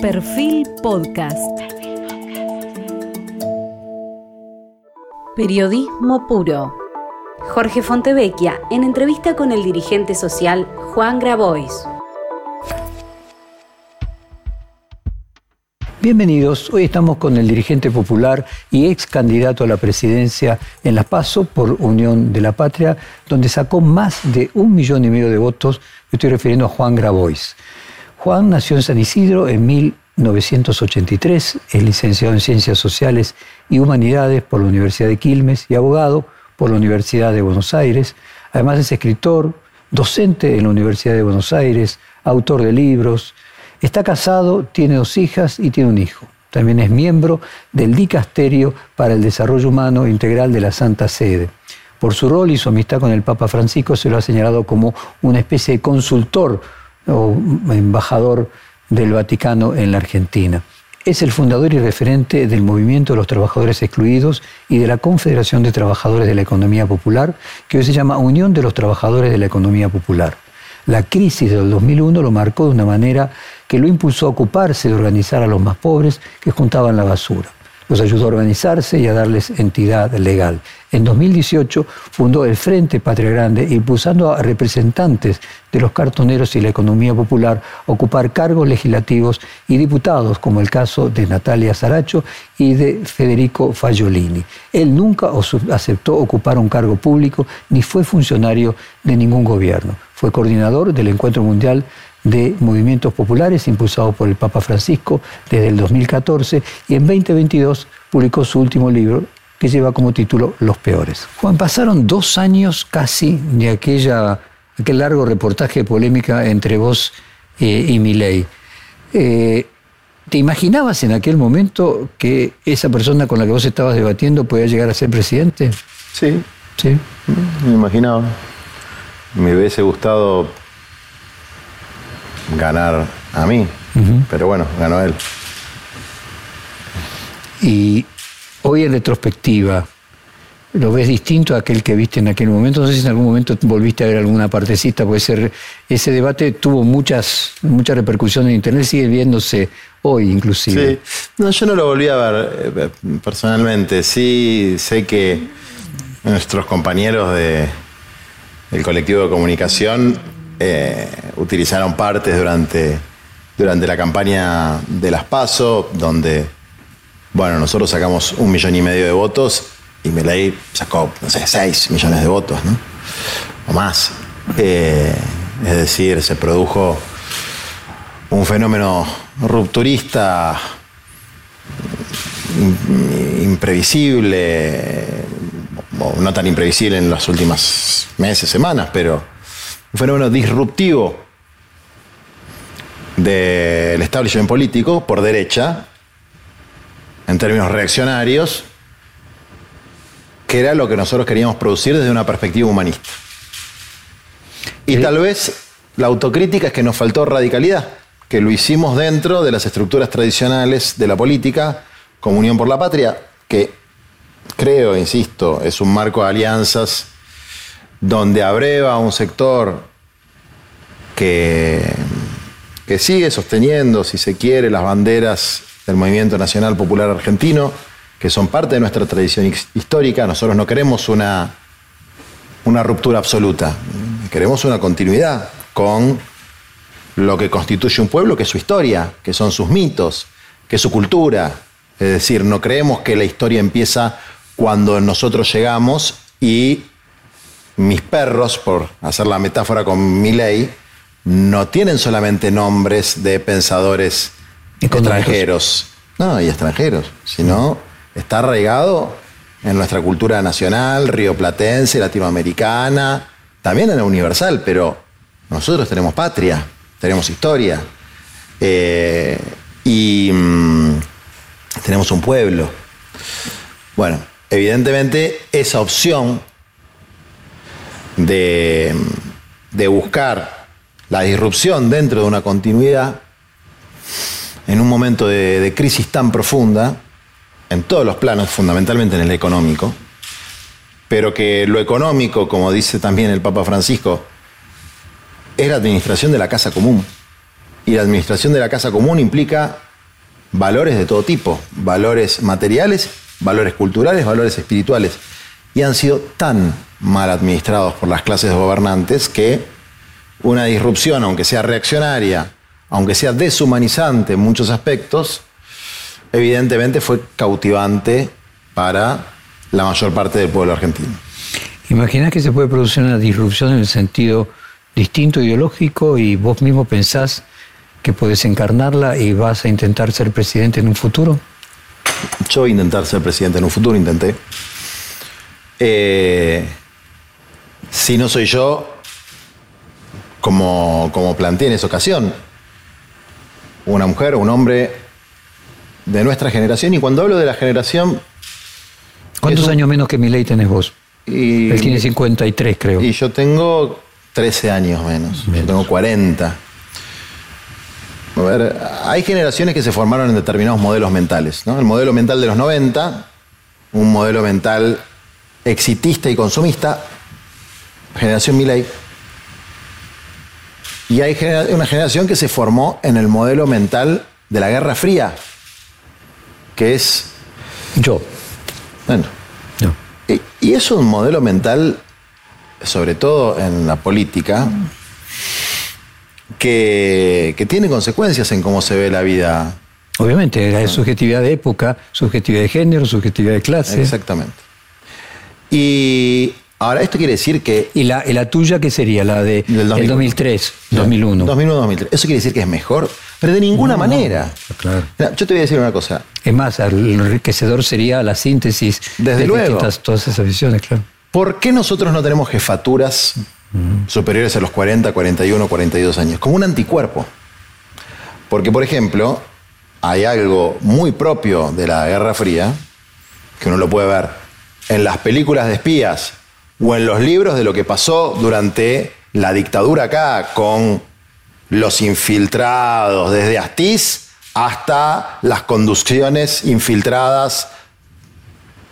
Perfil Podcast. Periodismo puro. Jorge Fontevecchia en entrevista con el dirigente social Juan Grabois. Bienvenidos, hoy estamos con el dirigente popular y ex candidato a la presidencia en La Paso por Unión de la Patria, donde sacó más de un millón y medio de votos. Me estoy refiriendo a Juan Grabois. Juan nació en San Isidro en 1983, es licenciado en Ciencias Sociales y Humanidades por la Universidad de Quilmes y abogado por la Universidad de Buenos Aires. Además es escritor, docente en la Universidad de Buenos Aires, autor de libros, Está casado, tiene dos hijas y tiene un hijo. También es miembro del Dicasterio para el Desarrollo Humano Integral de la Santa Sede. Por su rol y su amistad con el Papa Francisco se lo ha señalado como una especie de consultor o embajador del Vaticano en la Argentina. Es el fundador y referente del movimiento de los trabajadores excluidos y de la Confederación de Trabajadores de la Economía Popular, que hoy se llama Unión de los Trabajadores de la Economía Popular. La crisis del 2001 lo marcó de una manera que lo impulsó a ocuparse de organizar a los más pobres que juntaban la basura. Los ayudó a organizarse y a darles entidad legal. En 2018 fundó el Frente Patria Grande, impulsando a representantes de los cartoneros y la economía popular a ocupar cargos legislativos y diputados, como el caso de Natalia Saracho y de Federico Fagiolini. Él nunca aceptó ocupar un cargo público ni fue funcionario de ningún gobierno. Fue coordinador del Encuentro Mundial de Movimientos Populares impulsado por el Papa Francisco desde el 2014 y en 2022 publicó su último libro que lleva como título Los Peores. Juan, pasaron dos años casi de aquella, aquel largo reportaje de polémica entre vos eh, y Milei. Eh, ¿Te imaginabas en aquel momento que esa persona con la que vos estabas debatiendo podía llegar a ser presidente? Sí. Sí. Me imaginaba me hubiese gustado ganar a mí, pero bueno, ganó él. Y hoy en retrospectiva, ¿lo ves distinto a aquel que viste en aquel momento? No sé si en algún momento volviste a ver alguna partecita, porque ese, ese debate tuvo muchas, mucha repercusión en Internet, sigue viéndose hoy inclusive. Sí, no, yo no lo volví a ver eh, personalmente, sí sé que nuestros compañeros de el colectivo de comunicación eh, utilizaron partes durante, durante la campaña de las PASO, donde, bueno, nosotros sacamos un millón y medio de votos y Melay sacó, no sé, seis millones de votos, ¿no? O más. Eh, es decir, se produjo un fenómeno rupturista imprevisible, no tan imprevisible en las últimas meses, semanas, pero un fenómeno disruptivo del establishment político por derecha, en términos reaccionarios, que era lo que nosotros queríamos producir desde una perspectiva humanista. Y tal vez la autocrítica es que nos faltó radicalidad, que lo hicimos dentro de las estructuras tradicionales de la política, Comunión por la Patria, que creo, insisto, es un marco de alianzas donde abreva un sector que, que sigue sosteniendo, si se quiere, las banderas del Movimiento Nacional Popular Argentino, que son parte de nuestra tradición histórica. Nosotros no queremos una, una ruptura absoluta, queremos una continuidad con lo que constituye un pueblo, que es su historia, que son sus mitos, que es su cultura. Es decir, no creemos que la historia empieza cuando nosotros llegamos y mis perros, por hacer la metáfora con mi ley, no tienen solamente nombres de pensadores extranjeros, no, y extranjeros, sino está arraigado en nuestra cultura nacional, rioplatense, latinoamericana, también en la universal, pero nosotros tenemos patria, tenemos historia eh, y mm, tenemos un pueblo. Bueno, Evidentemente, esa opción de, buscar la disrupción dentro de una continuidad en un momento de, de, crisis tan profunda, en todos los planos, fundamentalmente en el económico, pero que lo económico, como dice también el Papa Francisco, es la administración de la casa común. Y la administración de la casa común implica valores de todo tipo, valores materiales, valores culturales, valores espirituales, y han sido tan mal administrados por las clases gobernantes que una disrupción, aunque sea reaccionaria, aunque sea deshumanizante en muchos aspectos, evidentemente fue cautivante para la mayor parte del pueblo argentino. ¿Imaginas que se puede producir una disrupción en el sentido distinto ideológico y vos mismo pensás que puedes encarnarla y vas a intentar ser presidente en un futuro? Yo voy a intentar ser presidente en un futuro, intenté. Eh, si no soy yo, como, como planteé en esa ocasión, una mujer o un hombre de nuestra generación, y cuando hablo de la generación... ¿Cuántos un- años menos que mi ley tenés vos? Y, Él tiene 53, creo. y yo tengo 13 años menos, yo tengo 40. A ver, hay generaciones que se formaron en determinados modelos mentales. ¿no? El modelo mental de los 90, un modelo mental exitista y consumista, generación Milley. Y hay genera- una generación que se formó en el modelo mental de la Guerra Fría, que es, Yo. bueno, No. y- y es un modelo mental, sobre todo en la política, que, que tiene consecuencias en cómo se ve la vida. Obviamente, hay subjetividad de época, subjetividad de género, subjetividad de clase. Exactamente. Y ahora, esto quiere decir que... ¿Y la, y la tuya qué sería? La de Del el 2001. 2003, 2001. 2001-2003. ¿Eso quiere decir que es mejor? Pero de ninguna No, manera. claro. Yo te voy a decir una cosa. Es más, el enriquecedor sería la síntesis Desde de luego. todas esas visiones, claro. ¿Por qué nosotros no tenemos jefaturas superiores a los 40, 41, 42 años? Como un anticuerpo. Porque, por ejemplo, hay algo muy propio de la Guerra Fría, que uno lo puede ver en las películas de espías o en los libros de lo que pasó durante la dictadura acá con los infiltrados, desde Astiz hasta las conducciones infiltradas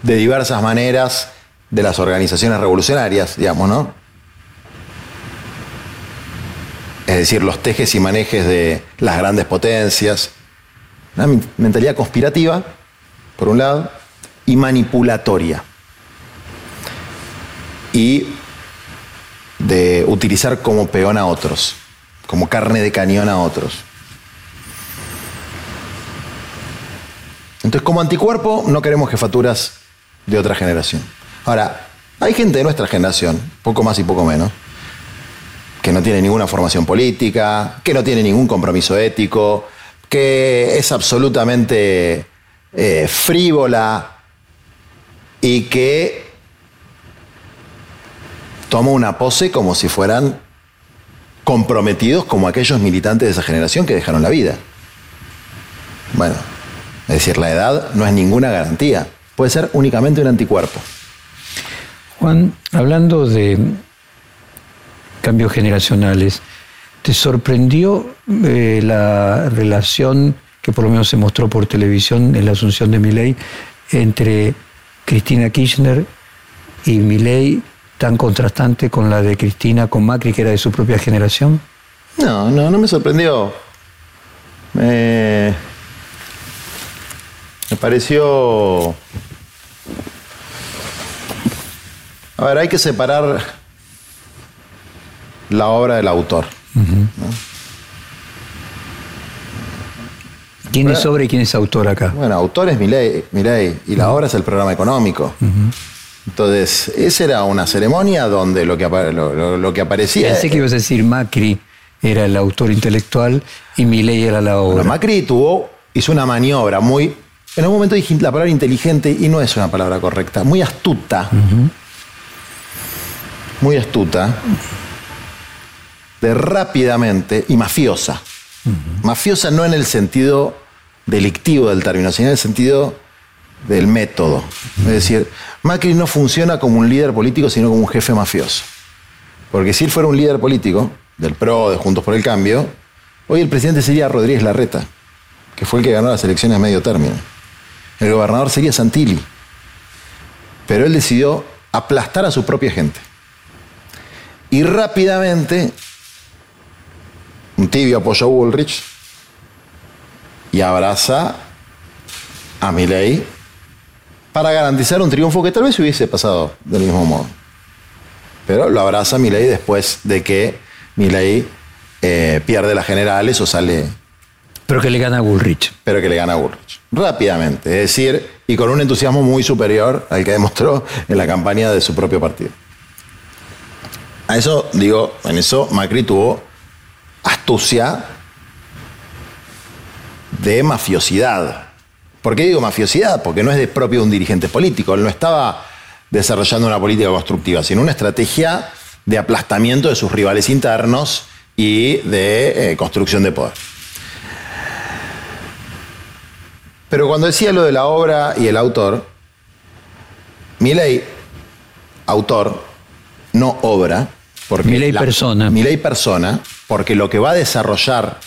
de diversas maneras de las organizaciones revolucionarias, digamos, ¿no? Es decir, los tejes y manejes de las grandes potencias. Una men- mentalidad conspirativa, por un lado, y manipulatoria. Y de utilizar como peón a otros, como carne de cañón a otros. Entonces, como anticuerpo, no queremos jefaturas de otra generación. Ahora, hay gente de nuestra generación, poco más y poco menos, que no tiene ninguna formación política, que no tiene ningún compromiso ético, que es absolutamente eh, frívola y que toma una pose como si fueran comprometidos como aquellos militantes de esa generación que dejaron la vida. Bueno, es decir, la edad no es ninguna garantía, puede ser únicamente un anticuerpo. Juan, hablando de cambios generacionales, ¿te sorprendió eh, la relación que por lo menos se mostró por televisión en la asunción de Milei entre Cristina Kirchner y Milei tan contrastante con la de Cristina con Macri, que era de su propia generación? No, no, no me sorprendió. Me, me pareció... A ver, hay que separar la obra del autor. ¿Quién es obra y quién es autor acá? Bueno, autor es Milei, y la obra es el programa económico. Entonces, esa era una ceremonia donde lo que, apa- lo, lo- lo que aparecía... Pensé que ibas a decir Macri era el autor intelectual y Milei era la obra. Bueno, Macri tuvo, hizo una maniobra muy. En un momento dije la palabra inteligente y no es una palabra correcta, muy astuta. Muy astuta. De rápidamente y mafiosa. Mafiosa no en el sentido delictivo del término, sino en el sentido del método. Es decir, Macri no funciona como un líder político, sino como un jefe mafioso. Porque si él fuera un líder político, del PRO, de Juntos por el Cambio, hoy el presidente sería Rodríguez Larreta, que fue el que ganó las elecciones a medio término. El gobernador sería Santilli. Pero él decidió aplastar a su propia gente. Y rápidamente, un tibio apoya a Bullrich y abraza a Milei para garantizar un triunfo que tal vez hubiese pasado del mismo modo. Pero lo abraza Milei después de que Milei eh, pierde las generales o sale. Pero que le gana a Bullrich. Pero que le gana a Bullrich. Rápidamente. Es decir, y con un entusiasmo muy superior al que demostró en la campaña de su propio partido. A eso, digo, en eso Macri tuvo astucia de mafiosidad. ¿Por qué digo mafiosidad? Porque no es de propio de un dirigente político. Él no estaba desarrollando una política constructiva, sino una estrategia de aplastamiento de sus rivales internos y de eh, construcción de poder. Pero cuando decía lo de la obra y el autor, mi ley, autor, no obra, porque mi ley persona. Mi ley persona, porque lo que va a desarrollar,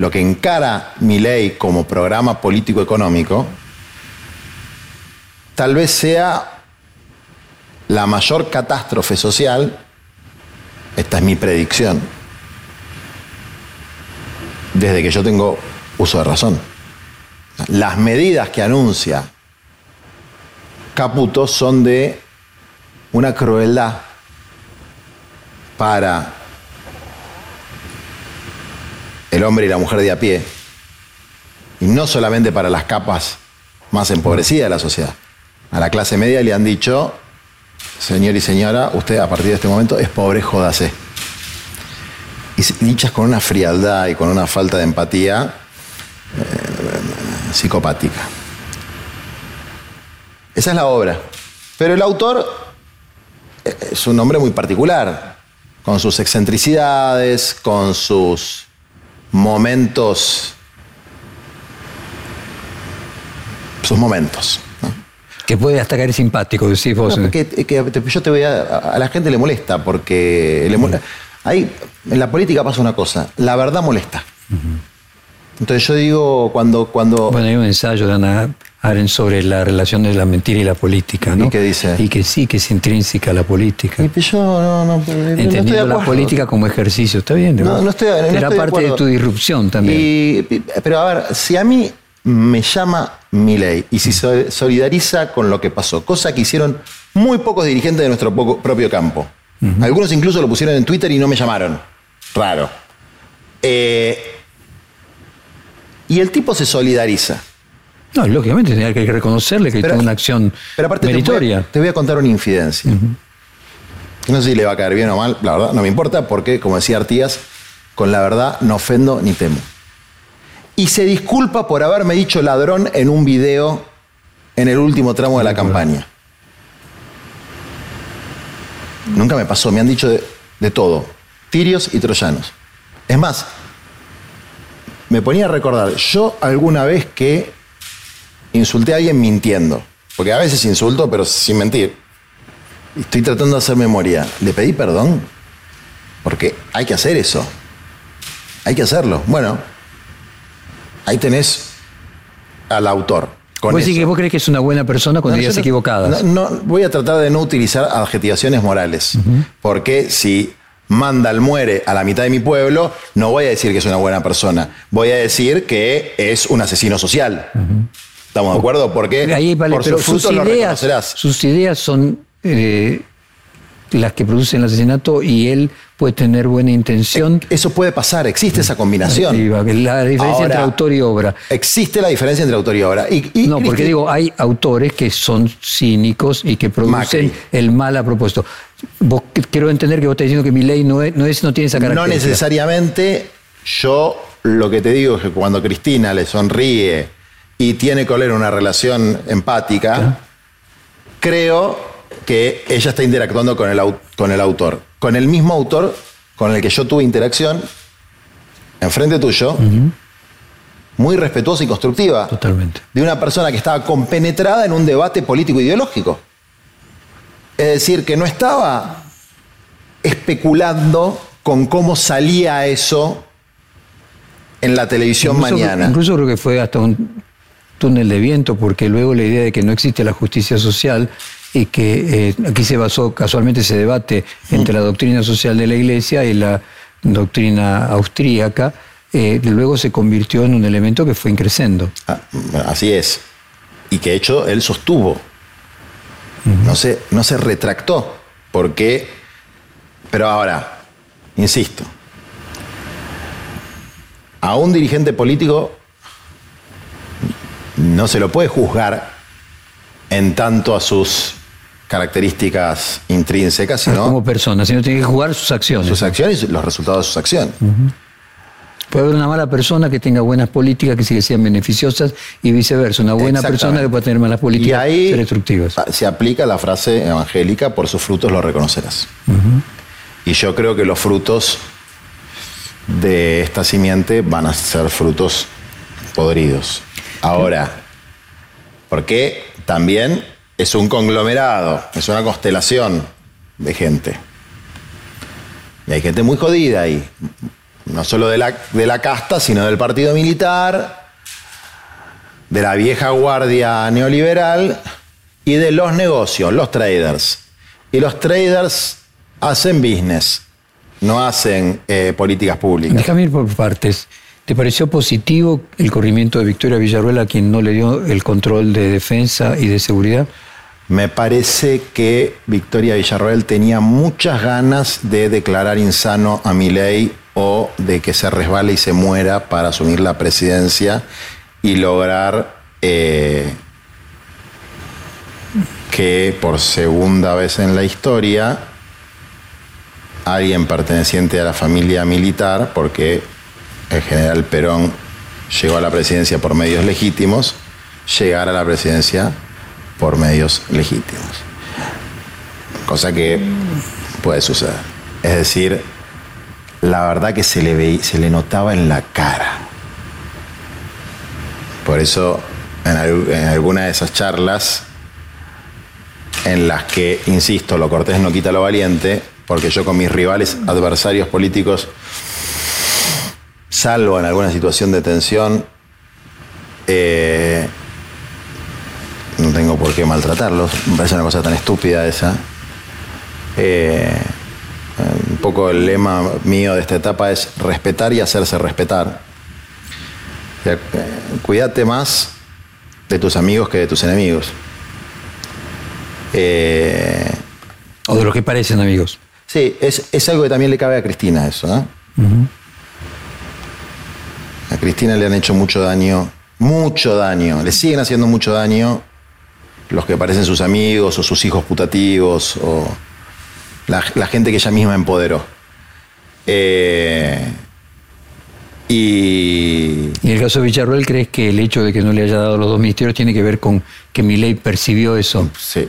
lo que encara mi ley como programa político-económico, tal vez sea la mayor catástrofe social, esta es mi predicción, desde que yo tengo uso de razón. Las medidas que anuncia Caputo son de una crueldad para el hombre y la mujer de a pie, y no solamente para las capas más empobrecidas de la sociedad. A la clase media le han dicho, señor y señora, usted a partir de este momento es pobre, jódase. Y dichas con una frialdad y con una falta de empatía eh, psicopática. Esa es la obra. Pero el autor es un hombre muy particular, con sus excentricidades, con sus momentos, sus momentos. Que puede hasta caer simpático, decís vos. No, que, yo te voy a, a la gente le molesta porque le molesta. Ahí, en la política pasa una cosa, la verdad molesta. Entonces yo digo, cuando, cuando... Bueno, hay un ensayo de Ana Arendt sobre la relación de la mentira y la política, ¿no? ¿Y qué dice? Y que sí, que es intrínseca la política. Y yo no, no, Entendiendo la política como ejercicio, está bien. No, no estoy, no Era parte de, tu disrupción también. pero a ver, si a mí me llama mi ley y si se solidariza con lo que pasó, cosa que hicieron muy pocos dirigentes de nuestro propio campo. Algunos incluso lo pusieron en Twitter y no me llamaron. Raro. Eh, y el tipo se solidariza. No, lógicamente tenía que reconocerle que tuvo una acción pero aparte meritoria. Te voy, a, contar una infidencia. No sé si le va a caer bien o mal, la verdad, no me importa, porque, como decía Artigas, con la verdad no ofendo ni temo. Y se disculpa por haberme dicho ladrón en un video en el último tramo de la campaña. Nunca me pasó, me han dicho de, de todo, tirios y troyanos. Es más, me ponía a recordar, yo alguna vez que insulté a alguien mintiendo, porque a veces insulto, pero sin mentir. Estoy tratando de hacer memoria. ¿Le pedí perdón? Porque hay que hacer eso. Hay que hacerlo. Bueno, ahí tenés al autor. Con ¿Vos que vos crees que es una buena persona con ideas equivocadas? No, voy a tratar de no utilizar adjetivaciones morales. Porque si Mandal muere a la mitad de mi pueblo, no voy a decir que es una buena persona, voy a decir que es un asesino social. ¿Estamos de acuerdo? Porque Ahí por sus, ideas, sus ideas son eh, las que producen el asesinato y él puede tener buena intención. Eso puede pasar, existe esa combinación. La diferencia entre autor y obra. Existe la diferencia entre autor y obra. no, porque digo, hay autores que son cínicos y que producen el mal a propósito quiero entender que vos estás diciendo que mi ley no, es, no, es, no tiene esa característica. No necesariamente. Yo lo que te digo es que cuando Cristina le sonríe y tiene que oler una relación empática, creo que ella está interactuando con el, con el autor. Con el mismo autor con el que yo tuve interacción, enfrente tuyo, muy respetuosa y constructiva. Totalmente. De una persona que estaba compenetrada en un debate político ideológico. Es decir, que no estaba especulando con cómo salía eso en la televisión mañana. Incluso creo que fue hasta un túnel de viento, porque luego la idea de que no existe la justicia social y que eh, aquí se basó casualmente ese debate entre la doctrina social de la Iglesia y la doctrina austríaca, eh, luego se convirtió en un elemento que fue increciendo. Ah, así es. y que de hecho él sostuvo. no, se, no se retractó, porque, pero ahora, insisto, a un dirigente político no se lo puede juzgar en tanto a sus características intrínsecas, sino como persona, sino tiene que jugar sus acciones. Sus acciones y los resultados de sus acciones. Puede haber una mala persona que tenga buenas políticas que sí que sean beneficiosas y viceversa. Una buena persona que pueda tener malas políticas y destructivas. Se aplica la frase evangélica, por sus frutos los reconocerás. Y yo creo que los frutos de esta simiente van a ser frutos podridos. Ahora, porque también es un conglomerado, es una constelación de gente. Y hay gente muy jodida ahí no solo de la, de la casta, sino del partido militar, de la vieja guardia neoliberal y de los negocios, los traders. Y los traders hacen business, no hacen eh, políticas públicas. Déjame ir por partes. ¿Te pareció positivo el corrimiento de Victoria Villarruel a quien no le dio el control de defensa y de seguridad? Me parece que Victoria Villarroel tenía muchas ganas de declarar insano a Milei o de que se resbale y se muera para asumir la presidencia y lograr eh, que por segunda vez en la historia alguien perteneciente a la familia militar, porque el general Perón llegó a la presidencia por medios legítimos, llegara a la presidencia por medios legítimos. Cosa que puede suceder. Es decir, la verdad que se le, ve, se le notaba en la cara. Por eso, en, en alguna de esas charlas, en las que, insisto, lo cortés no quita lo valiente, porque yo con mis rivales, adversarios políticos, salvo en alguna situación de tensión, eh, no tengo por qué maltratarlos, me parece una cosa tan estúpida esa. Eh, un poco el lema mío de esta etapa es respetar y hacerse respetar. Eh, cuídate más de tus amigos que de tus enemigos. Eh, o de los que parecen amigos. Sí, es, algo que también le cabe a Cristina eso. A Cristina le han hecho mucho daño, mucho daño, le siguen haciendo mucho daño los que parecen sus amigos o sus hijos putativos o la, gente que ella misma empoderó. Eh, y... en el caso de Villarroel, ¿crees que el hecho de que no le haya dado los dos ministerios tiene que ver con que Milei percibió eso? Sí.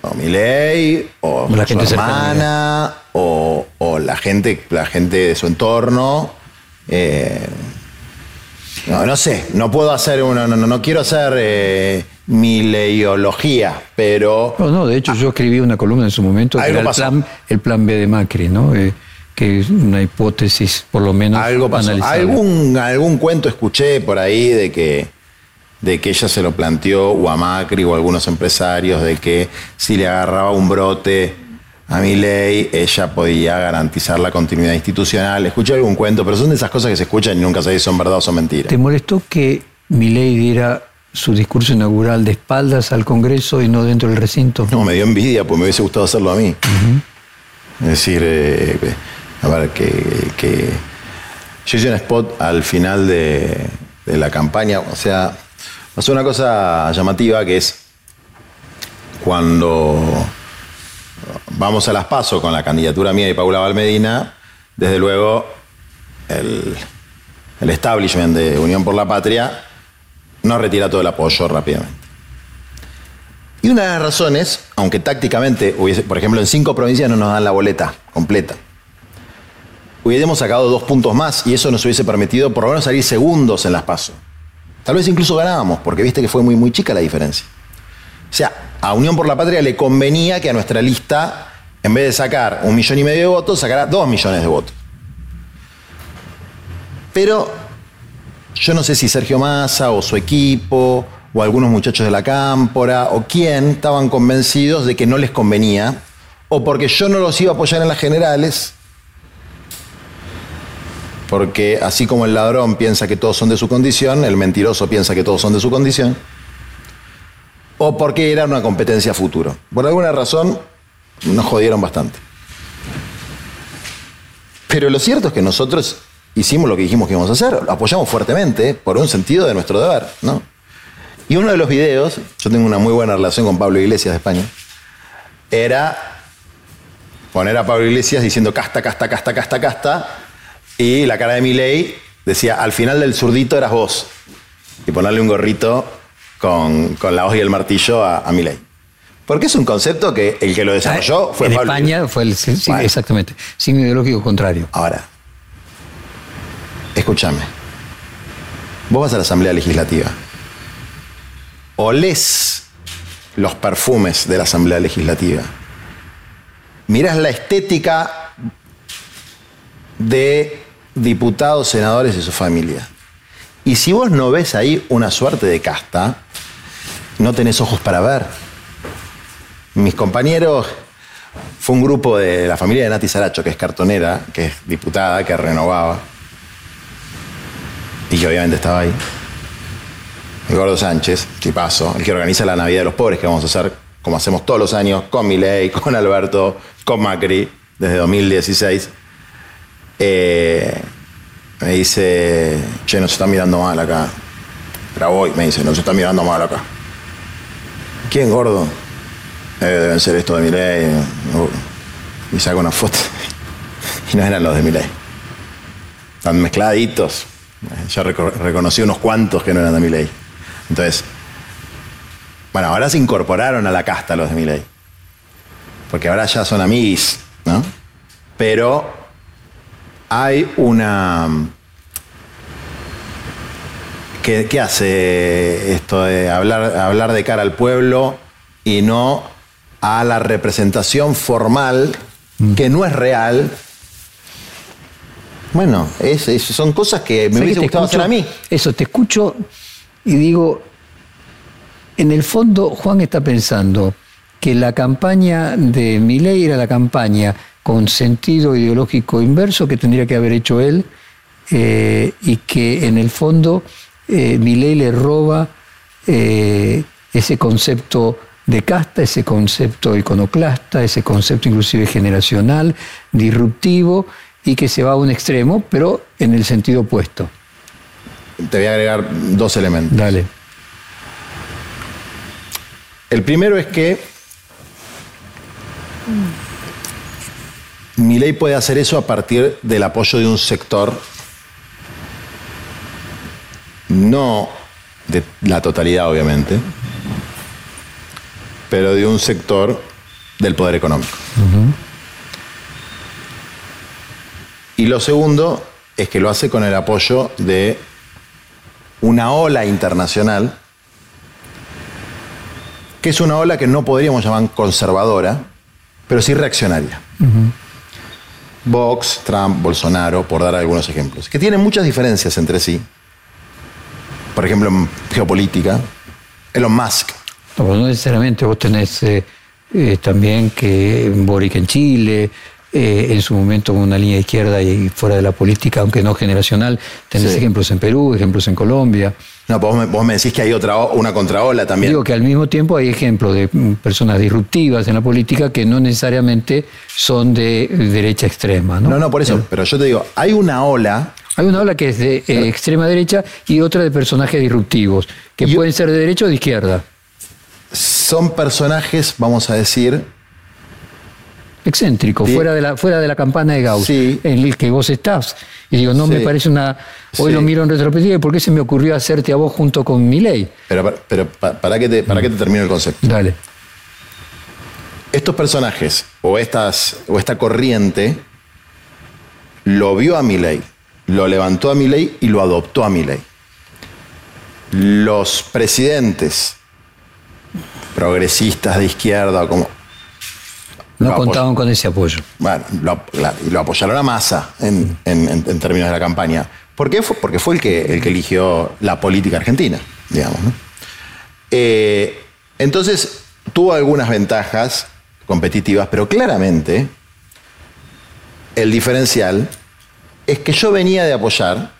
O Milei, o, la gente su hermana, o, la gente, la gente de su entorno. Eh, no, no sé, no puedo hacer uno, no, no, quiero hacer eh, mi leiología, pero... No, no, de hecho yo escribí una columna en su momento que era el plan, el plan, B de Macri, ¿no? Eh, que es una hipótesis, por lo menos, Algo pasó. Algún, algún cuento escuché por ahí de que, de que ella se lo planteó, o a Macri o a algunos empresarios, de que si le agarraba un brote a mi ley, ella podía garantizar la continuidad institucional. Escuché algún cuento, pero son de esas cosas que se escuchan y nunca sé si son verdad o son mentiras. ¿Te molestó que mi ley diera su discurso inaugural de espaldas al Congreso y no dentro del recinto? No, me dio envidia, pues me hubiese gustado hacerlo a mí. Es decir, eh, a ver, que, yo hice un spot al final de, la campaña, o sea, pasó una cosa llamativa que es cuando vamos a las pasos con la candidatura mía y Paula Valmedina, desde luego el, establishment de Unión por la Patria no retira todo el apoyo rápidamente. Y una de las razones, aunque tácticamente, hubiese, por ejemplo, en cinco provincias no nos dan la boleta completa, hubiésemos sacado dos puntos más y eso nos hubiese permitido por lo menos salir segundos en las pasos. Tal vez incluso ganábamos, porque viste que fue muy, muy chica la diferencia. O sea, a Unión por la Patria le convenía que a nuestra lista, en vez de sacar un millón y medio de votos, sacara dos millones de votos. Pero yo no sé si Sergio Massa o su equipo o algunos muchachos de la cámpora o quién estaban convencidos de que no les convenía o porque yo no los iba a apoyar en las generales, porque así como el ladrón piensa que todos son de su condición, el mentiroso piensa que todos son de su condición. O porque era una competencia futuro. Por alguna razón nos jodieron bastante. Pero lo cierto es que nosotros hicimos lo que dijimos que íbamos a hacer, lo apoyamos fuertemente por un sentido de nuestro deber, ¿no? Y uno de los videos, yo tengo una muy buena relación con Pablo Iglesias de España, era poner a Pablo Iglesias diciendo casta, casta, casta, casta, casta, y la cara de Milei decía, al final del zurdito eras vos. Y ponerle un gorrito con, la hoz y el martillo a, a Milei. Porque es un concepto que el que lo desarrolló ah, fue en España fue el exactamente signo ideológico contrario. Ahora, escúchame. Vos vas a la Asamblea Legislativa. Olés los perfumes de la Asamblea Legislativa. Mirás la estética de diputados, senadores y su familia. Y si vos no ves ahí una suerte de casta, no tenés ojos para ver. Mis compañeros, fue un grupo de la familia de Nati Saracho, que es cartonera, que es diputada, que renovaba, y que obviamente estaba ahí. El Gordo Sánchez, paso, el que organiza la Navidad de los Pobres, que vamos a hacer como hacemos todos los años, con Milei, con Alberto, con Macri, desde 2016. Eh, me dice, che, nos está mirando mal acá. Grabó y me dice, nos está mirando mal acá. ¿Quién, gordo? Eh, deben ser estos de Milei. Y saco una foto. y no eran los de Milei. Están mezcladitos. Ya reconocí unos cuantos que no eran de Milei. Entonces, bueno, ahora se incorporaron a la casta los de Milei. Porque ahora ya son amigos, ¿no? Pero hay una... ¿Qué, hace esto de hablar, hablar de cara al pueblo y no a la representación formal mm. que no es real? Bueno, son cosas que me hubiese gustado hacer a mí. Eso, te escucho y digo, en el fondo Juan está pensando que la campaña de Milei era la campaña con sentido ideológico inverso que tendría que haber hecho él eh, y que en el fondo eh, Milei le roba eh, ese concepto de casta, ese concepto iconoclasta, ese concepto inclusive generacional, disruptivo y que se va a un extremo, pero en el sentido opuesto. Te voy a agregar dos elementos. Dale. El primero es que mi ley puede hacer eso a partir del apoyo de un sector, no de la totalidad obviamente, pero de un sector del poder económico. Y lo segundo es que lo hace con el apoyo de una ola internacional, que es una ola que no podríamos llamar conservadora, pero sí reaccionaria. Vox, Trump, Bolsonaro, por dar algunos ejemplos, que tienen muchas diferencias entre sí. Por ejemplo, en geopolítica, Elon Musk. No, pues no necesariamente, vos tenés eh, eh, también que Boric en Chile, eh, en su momento una línea izquierda y fuera de la política, aunque no generacional, tenés ejemplos en Perú, ejemplos en Colombia. No, pues vos me, decís que hay otra una contraola también. Digo que al mismo tiempo hay ejemplos de mm, personas disruptivas en la política que no necesariamente son de derecha extrema. No, no, no por eso. Pero yo te digo, hay una ola. Hay una ola que es de eh, extrema derecha y otra de personajes disruptivos, que pueden ser de derecha o de izquierda. Son personajes, vamos a decir, excéntrico, fuera, de la, fuera de la campana de Gauss, en el que vos estás. Y digo, no me parece una... Hoy lo miro en retrospectiva, ¿por qué se me ocurrió hacerte a vos junto con mi ley? Pero, pero para, que te, para que te termine el concepto. Dale. Estos personajes o, estas, o esta corriente lo vio a mi ley, lo levantó a mi ley y lo adoptó a mi ley. Los presidentes progresistas de izquierda, como no contaban con ese apoyo. Bueno, lo, y lo apoyaron a masa en, términos de la campaña. ¿Por qué? Porque fue el que, el que eligió la política argentina, digamos. Eh, entonces, tuvo algunas ventajas competitivas, pero claramente el diferencial es que yo venía de apoyar,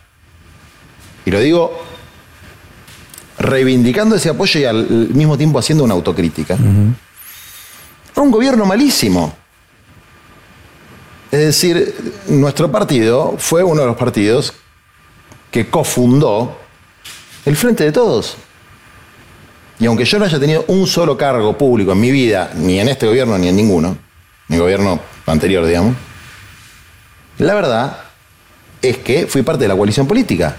y lo digo reivindicando ese apoyo y al mismo tiempo haciendo una autocrítica. a un gobierno malísimo. Es decir, nuestro partido fue uno de los partidos que cofundó el Frente de Todos. Y aunque yo no haya tenido un solo cargo público en mi vida, ni en este gobierno ni en ninguno, mi gobierno anterior, digamos, la verdad es que fui parte de la coalición política.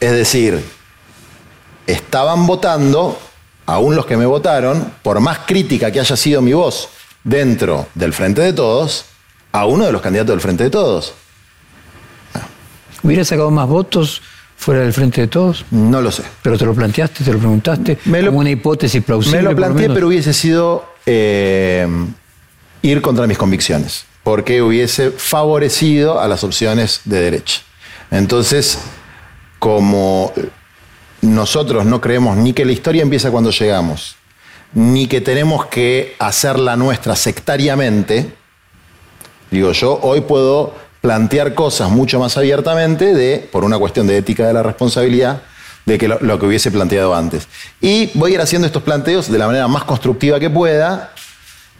Es decir, estaban votando, aún los que me votaron, por más crítica que haya sido mi voz dentro del Frente de Todos, a uno de los candidatos del Frente de Todos. ¿Hubiera sacado más votos fuera del Frente de Todos? No lo sé. ¿Pero te lo planteaste, te lo preguntaste? como una hipótesis plausible. Me lo planteé, pero hubiese sido eh, ir contra mis convicciones, porque hubiese favorecido a las opciones de derecha. Entonces, como nosotros no creemos ni que la historia empieza cuando llegamos, ni que tenemos que hacerla nuestra sectariamente, digo yo, hoy puedo plantear cosas mucho más abiertamente de, por una cuestión de ética de la responsabilidad, de que lo, lo, que hubiese planteado antes. Y voy a ir haciendo estos planteos de la manera más constructiva que pueda,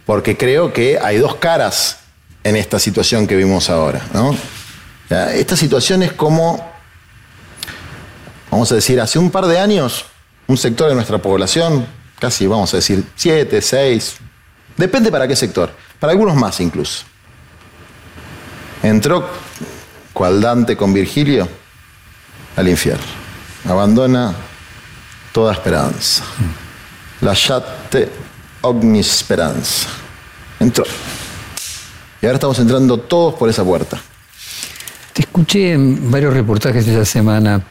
porque creo que hay dos caras en esta situación que vimos ahora. ¿no? Esta situación es como, vamos a decir, hace un par de años, un sector de nuestra población, casi vamos a decir siete, seis, depende para qué sector, para algunos más incluso Entró cual Dante con Virgilio al infierno. Abandona toda esperanza. La chatte ogni speranza. Entró. Y ahora estamos entrando todos por esa puerta. Te escuché en varios reportajes de esa semana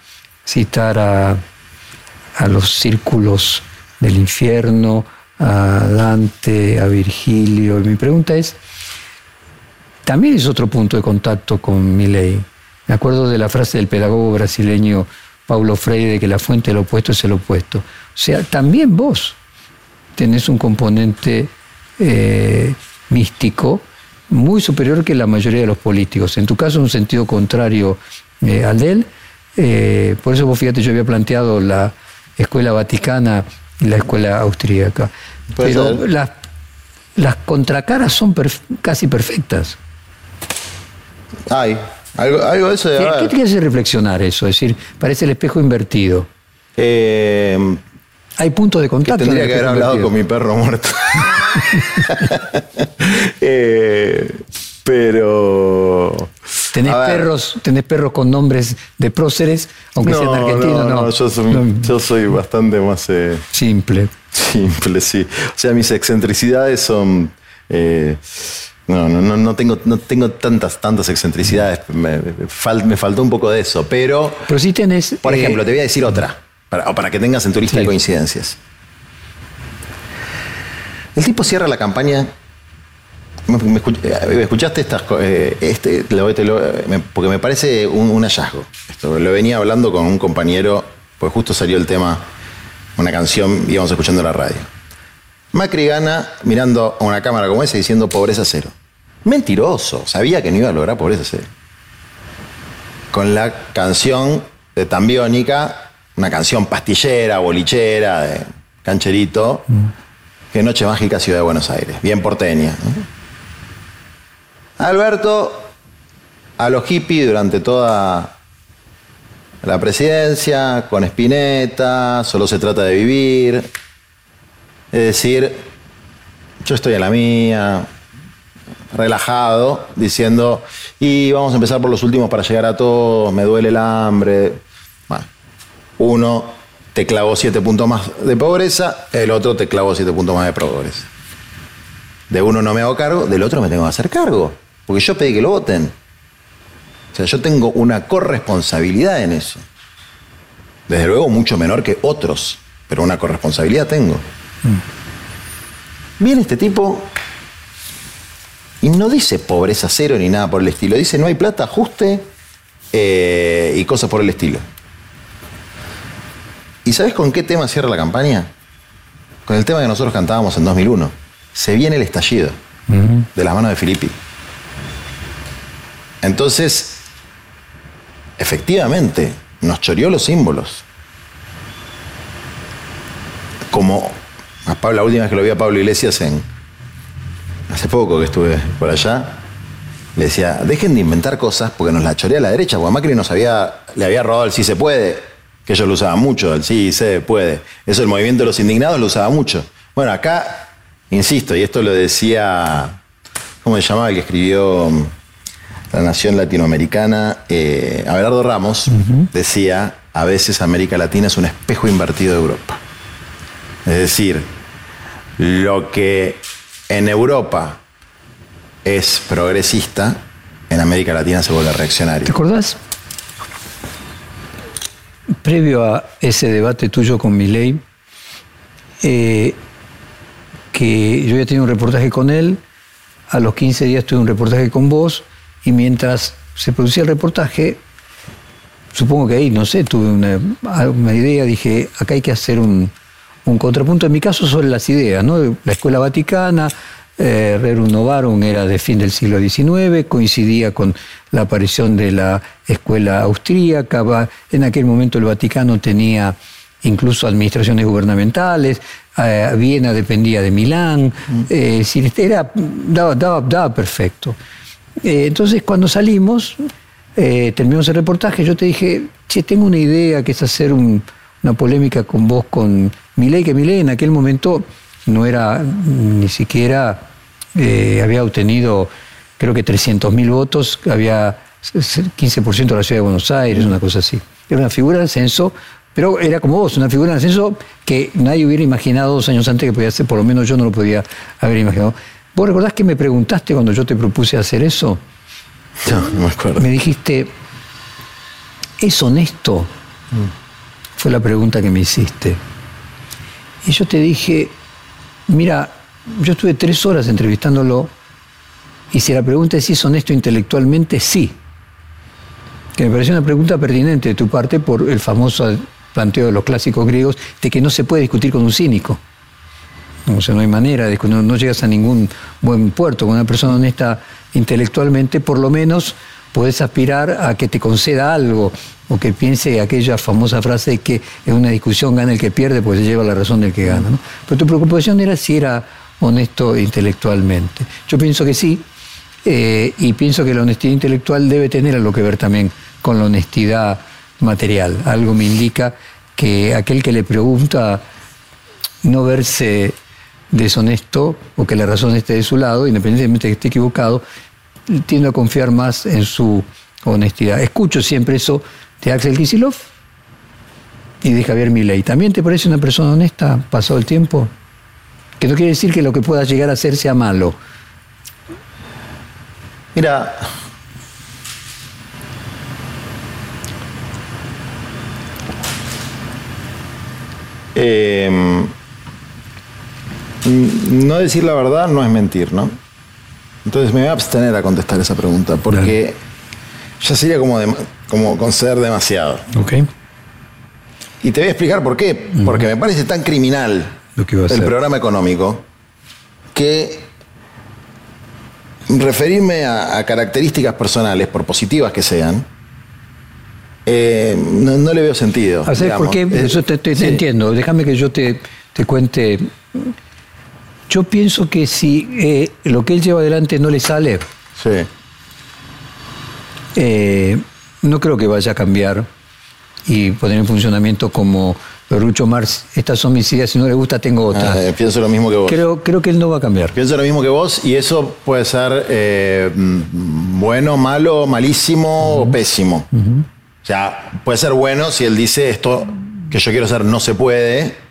citar a, a los círculos del infierno, a Dante, a Virgilio. Y mi pregunta es, también es otro punto de contacto con mi ley. Me acuerdo de la frase del pedagogo brasileño Paulo Freire de que la fuente del opuesto es el opuesto. O sea, también vos tenés un componente eh, místico muy superior que la mayoría de los políticos. En tu caso, un sentido contrario eh, al de él. Eh, por eso vos fíjate, yo había planteado la escuela vaticana y la escuela austríaca. Pero las, las contracaras son casi perfectas. Hay. Algo, de eso de ¿Qué, ¿Qué te hace reflexionar eso? Es decir, parece el espejo invertido. Eh, Hay puntos de contacto. tendría que haber hablado con mi perro muerto. Eh, pero. ¿Tenés perros, ¿Tenés perros con nombres de próceres, aunque sean argentinos? No, no, yo, soy, yo soy bastante más. Eh, simple. Simple, sí. O sea, mis excentricidades son. No, no, no, no, tengo, no tengo tantas, tantas excentricidades. Me, faltó un poco de eso, pero. Pero sí tenés. Por eh, ejemplo, te voy a decir otra, para, para que tengas en tu lista de coincidencias. El tipo cierra la campaña. ¿Me, eh, escuchaste estas eh, este, porque me parece un, hallazgo. Esto, lo venía hablando con un compañero, pues justo salió el tema, una canción, íbamos escuchando la radio. Macri gana mirando a una cámara como esa diciendo pobreza cero. Mentiroso, sabía que no iba a lograr pobreza cero. Con la canción de Tambiónica, una canción pastillera, bolichera, de cancherito, que Noche Mágica Ciudad de Buenos Aires, bien porteña. Alberto, a los hippies durante toda la presidencia, con Espineta, solo se trata de vivir, es decir, yo estoy en la mía, relajado, diciendo, y vamos a empezar por los últimos para llegar a todos, me duele el hambre. Bueno, uno te clavó siete puntos más de pobreza, el otro te clavó siete puntos más de pobreza. De uno no me hago cargo, del otro me tengo que hacer cargo, porque yo pedí que lo voten. O sea, yo tengo una corresponsabilidad en eso. Desde luego mucho menor que otros, pero una corresponsabilidad tengo. Viene este tipo y no dice pobreza cero ni nada por el estilo. Dice no hay plata, ajuste eh, y cosas por el estilo. ¿Y sabes con qué tema cierra la campaña? Con el tema que nosotros cantábamos en 2001. Se viene el estallido de las manos de Filippi. Entonces, efectivamente, nos choreó los símbolos. como la última vez que lo vi a Pablo Iglesias en hace poco que estuve por allá, le decía, dejen de inventar cosas porque nos la chorea a la derecha, porque Macri nos había, le había robado el sí se puede, que ellos lo usaban mucho, el sí se puede. Eso el movimiento de los indignados lo usaba mucho. Bueno, acá, insisto, y esto lo decía, ¿cómo se llamaba el que escribió La Nación Latinoamericana? Eh, Abelardo Ramos decía, a veces América Latina es un espejo invertido de Europa. Es decir, lo que en Europa es progresista, en América Latina se vuelve reaccionario. ¿Te acordás? Previo a ese debate tuyo con Milei, eh, que yo ya tenía un reportaje con él, a los 15 días tuve un reportaje con vos, y mientras se producía el reportaje, supongo que ahí, no sé, tuve una, una idea, dije, acá hay que hacer un, un contrapunto, en mi caso, sobre las ideas, ¿no? La Escuela Vaticana, eh, Rerum Novarum era de fin del siglo XIX, coincidía con la aparición de la escuela austríaca, en aquel momento el Vaticano tenía incluso administraciones gubernamentales, eh, Viena dependía de Milán, mm. eh, era, daba, daba, perfecto. Eh, entonces cuando salimos, terminamos el reportaje, yo te dije, che, tengo una idea que es hacer una polémica con vos, con Milei, que Milei en aquel momento no era ni siquiera, eh, había obtenido creo que 300.000 votos, había 15% de la ciudad de Buenos Aires, una cosa así. Era una figura de ascenso, pero era como vos, una figura de ascenso que nadie hubiera imaginado dos años antes que podía ser, por lo menos yo no lo podía haber imaginado. ¿Vos recordás que me preguntaste cuando yo te propuse hacer eso? No, no me acuerdo. Me dijiste, ¿es honesto? Mm. Fue la pregunta que me hiciste. Y yo te dije, Mira, yo estuve tres horas entrevistándolo y si la pregunta es si es honesto intelectualmente, sí. Que me pareció una pregunta pertinente de tu parte por el famoso planteo de los clásicos griegos de que no se puede discutir con un cínico. O sea, no hay manera, de, no, no llegas a ningún buen puerto. Con una persona honesta intelectualmente, por lo menos podés aspirar a que te conceda algo o que piense aquella famosa frase de que en una discusión gana el que pierde porque se lleva la razón del que gana. Pero tu preocupación era si era honesto intelectualmente. Yo pienso que sí, eh, y pienso que la honestidad intelectual debe tener algo que ver también con la honestidad material. Algo me indica que aquel que le pregunta no verse deshonesto o que la razón esté de su lado, independientemente de que esté equivocado, tiendo a confiar más en su honestidad. Escucho siempre eso de Axel Kisilov y de Javier Milei. ¿También te parece una persona honesta pasado el tiempo? Que no quiere decir que lo que pueda llegar a ser sea malo. Mira, em, no decir la verdad no es mentir, ¿no? Entonces me voy a abstener a contestar esa pregunta, porque ya sería como, como conceder demasiado. Ok. Y te voy a explicar por qué. Porque me parece tan criminal el programa económico que referirme a, características personales, por positivas que sean, eh, no, le veo sentido. ¿Por qué? Eso te, entiendo. Déjame que yo te, te cuente yo pienso que si eh, lo que él lleva adelante no le sale, eh, no creo que vaya a cambiar y poner en funcionamiento como Rucho Marx, estas son mis ideas, si no le gusta tengo otras. Ah, pienso lo mismo que vos. Creo, creo que él no va a cambiar. Pienso lo mismo que vos y eso puede ser eh, bueno, malo, malísimo o pésimo. O sea, puede ser bueno si él dice esto que yo quiero hacer no se puede,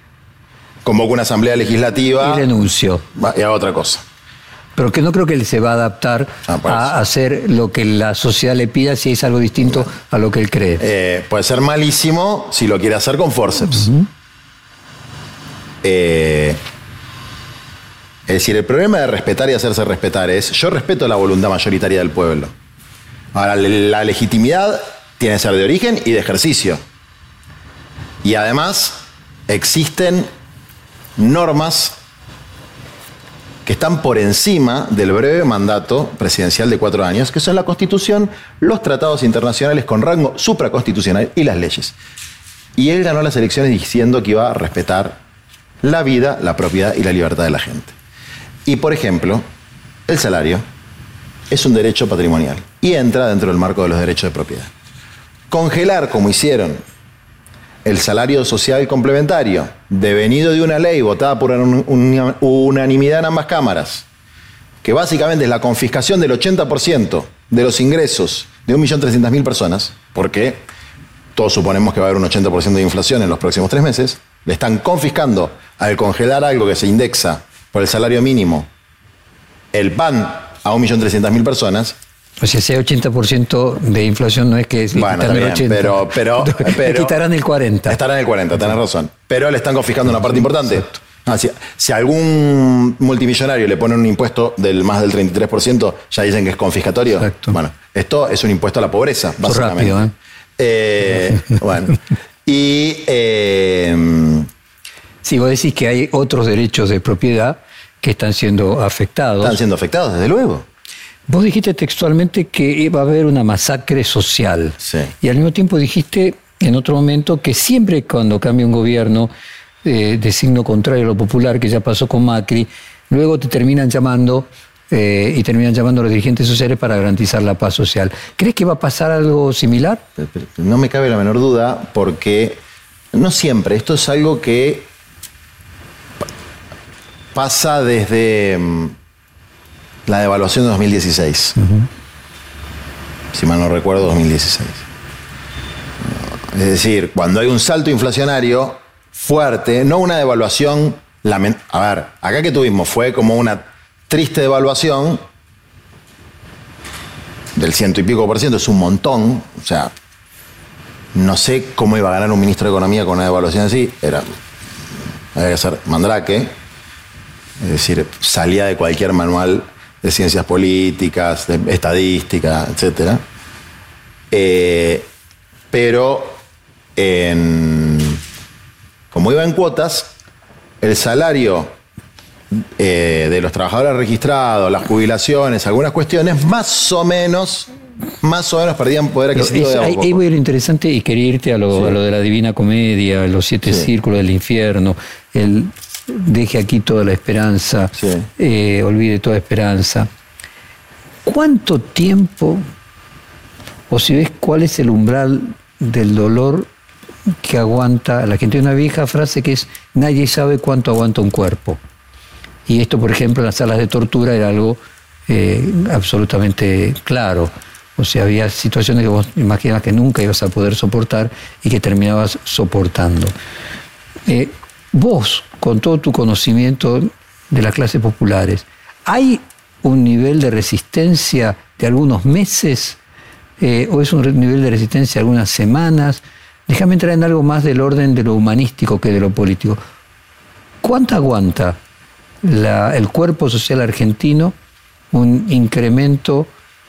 convoca una asamblea legislativa. Y renunció. Y a otra cosa. Pero que no creo que él se va a adaptar ah, a hacer lo que la sociedad le pida si es algo distinto a lo que él cree. Eh, puede ser malísimo si lo quiere hacer con forceps. Eh, es decir, el problema de respetar y hacerse respetar es, yo respeto la voluntad mayoritaria del pueblo. Ahora, la legitimidad tiene que ser de origen y de ejercicio. Y además, existen normas que están por encima del breve mandato presidencial de cuatro años, que son la Constitución, los tratados internacionales con rango supraconstitucional y las leyes. Y él ganó las elecciones diciendo que iba a respetar la vida, la propiedad y la libertad de la gente. Y por ejemplo, el salario es un derecho patrimonial y entra dentro del marco de los derechos de propiedad. Congelar, como hicieron, el salario social complementario, devenido de una ley votada por unanimidad en ambas cámaras, que básicamente es la confiscación del 80% de los ingresos de 1.300.000 personas, porque todos suponemos que va a haber un 80% de inflación en los próximos tres meses, le están confiscando al congelar algo que se indexa por el salario mínimo, el pan a 1.300.000 personas. O sea, ese 80% de inflación no es que es bueno, el 80. Pero, pero, pero quitarán el 40. Estarán el 40, tenés razón. Pero le están confiscando una parte importante. Ah, si, si, algún multimillonario le pone un impuesto del más del 33%, ya dicen que es confiscatorio. Exacto. Bueno, esto es un impuesto a la pobreza, básicamente. Rápido, ¿eh? Eh, bueno. Y. Eh, sí, vos decís que hay otros derechos de propiedad que están siendo afectados. Están siendo afectados, desde luego. Vos dijiste textualmente que iba a haber una masacre social. Sí. Y al mismo tiempo dijiste en otro momento que siempre cuando cambia un gobierno eh, de signo contrario a lo popular, que ya pasó con Macri, luego te terminan llamando eh, y terminan llamando a los dirigentes sociales para garantizar la paz social. ¿Crees que va a pasar algo similar? No me cabe la menor duda, porque no siempre, esto es algo que pasa desde mm, la devaluación de 2016. Si mal no recuerdo, 2016. Es decir, cuando hay un salto inflacionario fuerte, no una devaluación, a ver, acá que tuvimos fue como una triste devaluación del ciento y pico por ciento, es un montón. O sea, no sé cómo iba a ganar un ministro de Economía con una devaluación así. Era, había que ser mandrake. Es decir, salía de cualquier manual de ciencias políticas, de estadística, etc. Eh, pero como iba en cuotas, el salario eh, de los trabajadores registrados, las jubilaciones, algunas cuestiones, más o menos, más o menos perdían poder adquisitivo de Ahí voy a lo interesante y quería irte a lo, de la Divina Comedia, los siete círculos del infierno, el deje aquí toda la esperanza, eh, olvide toda esperanza. ¿Cuánto tiempo, o si ves cuál es el umbral del dolor que aguanta la gente? Una vieja frase que es, nadie sabe cuánto aguanta un cuerpo. Y esto, por ejemplo, en las salas de tortura era algo eh, absolutamente claro. O sea, había situaciones que vos imaginabas que nunca ibas a poder soportar y que terminabas soportando. Eh, vos, con todo tu conocimiento de las clases populares, ¿hay un nivel de resistencia de algunos meses eh, o es un nivel de resistencia de algunas semanas? Déjame entrar en algo más del orden de lo humanístico que de lo político. ¿Cuánto aguanta el cuerpo social argentino un incremento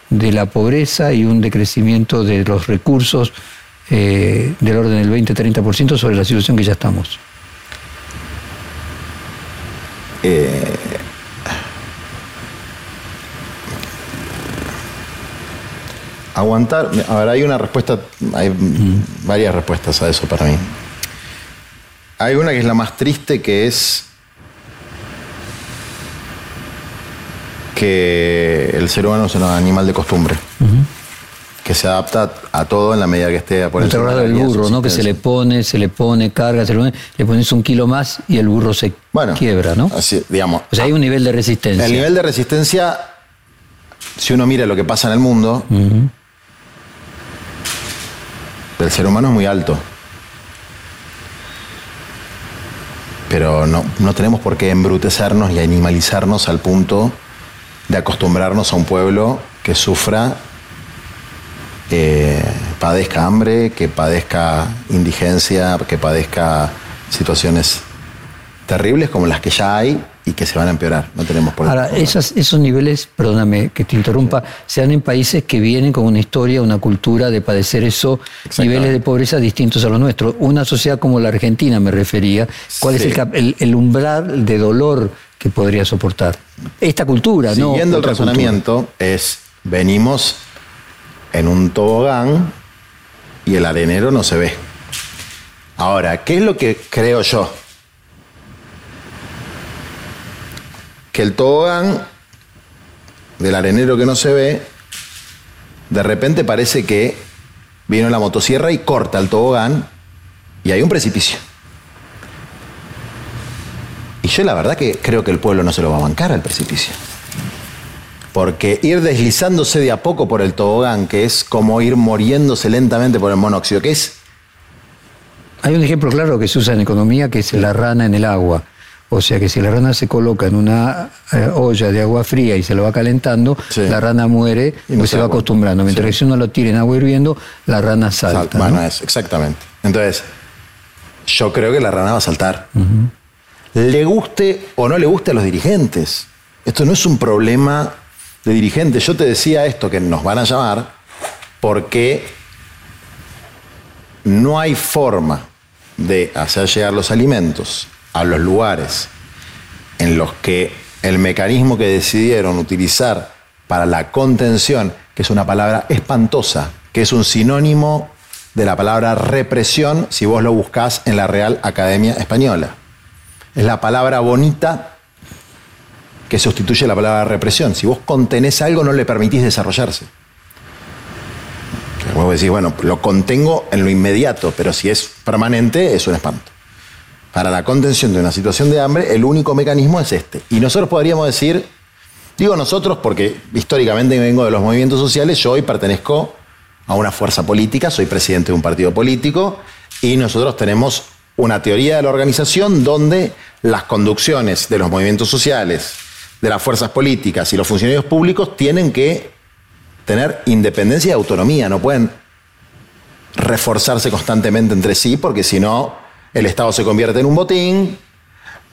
de la pobreza y un decrecimiento de los recursos eh, del orden del 20-30% sobre la situación que ya estamos. Eh, aguantar, a ver, hay una respuesta, hay varias respuestas a eso para mí. Hay una que es la más triste, que es que el ser humano es un animal de costumbre. Que se adapta a todo en la medida que esté por el del burro, ¿no? Que se le pone, se le pone, carga, se le, pone, le pones un kilo más y el burro se quiebra, ¿no? Así, digamos. O sea, hay un nivel de resistencia. El nivel de resistencia, si uno mira lo que pasa en el mundo, el ser humano es muy alto. Pero no, no tenemos por qué embrutecernos y animalizarnos al punto de acostumbrarnos a un pueblo que sufra, eh, padezca hambre, que padezca indigencia, que padezca situaciones terribles como las que ya hay y que se van a empeorar. No tenemos por Ahora, esos niveles, perdóname que te interrumpa, se dan en países que vienen con una historia, una cultura de padecer esos niveles de pobreza distintos a los nuestros. Una sociedad como la Argentina, me refería, ¿cuál es el, el, umbral de dolor que podría soportar. Esta cultura, ¿no? Siguiendo el razonamiento, es venimos en un tobogán y el arenero no se ve. Ahora, ¿qué es lo que creo yo? que el tobogán del arenero que no se ve, de repente parece que vino la motosierra y corta el tobogán y hay un precipicio. Y yo la verdad que creo que el pueblo no se lo va a bancar al precipicio. Porque ir deslizándose de a poco por el tobogán, que es como ir muriéndose lentamente por el monóxido, que es... Hay un ejemplo claro que se usa en economía, que es la rana en el agua. O sea que si la rana se coloca en una eh, olla de agua fría y se lo va calentando, la rana muere y pues se, va acostumbrando. Mientras que si uno lo tira en agua hirviendo, la rana salta. Bueno, es, exactamente. Entonces, yo creo que la rana va a saltar. Le guste o no le guste a los dirigentes. Esto no es un problema de dirigentes. Yo te decía esto, que nos van a llamar, porque no hay forma de hacer llegar los alimentos a los lugares en los que el mecanismo que decidieron utilizar para la contención, que es una palabra espantosa, que es un sinónimo de la palabra represión si vos lo buscás en la Real Academia Española. Es la palabra bonita que sustituye la palabra represión. Si vos contenés algo no le permitís desarrollarse. Vos decís, bueno, lo contengo en lo inmediato, pero si es permanente es un espanto para la contención de una situación de hambre, el único mecanismo es este. Y nosotros podríamos decir, digo nosotros porque históricamente vengo de los movimientos sociales, yo hoy pertenezco a una fuerza política, soy presidente de un partido político y nosotros tenemos una teoría de la organización donde las conducciones de los movimientos sociales, de las fuerzas políticas y los funcionarios públicos tienen que tener independencia y autonomía, no pueden reforzarse constantemente entre sí porque si no el Estado se convierte en un botín,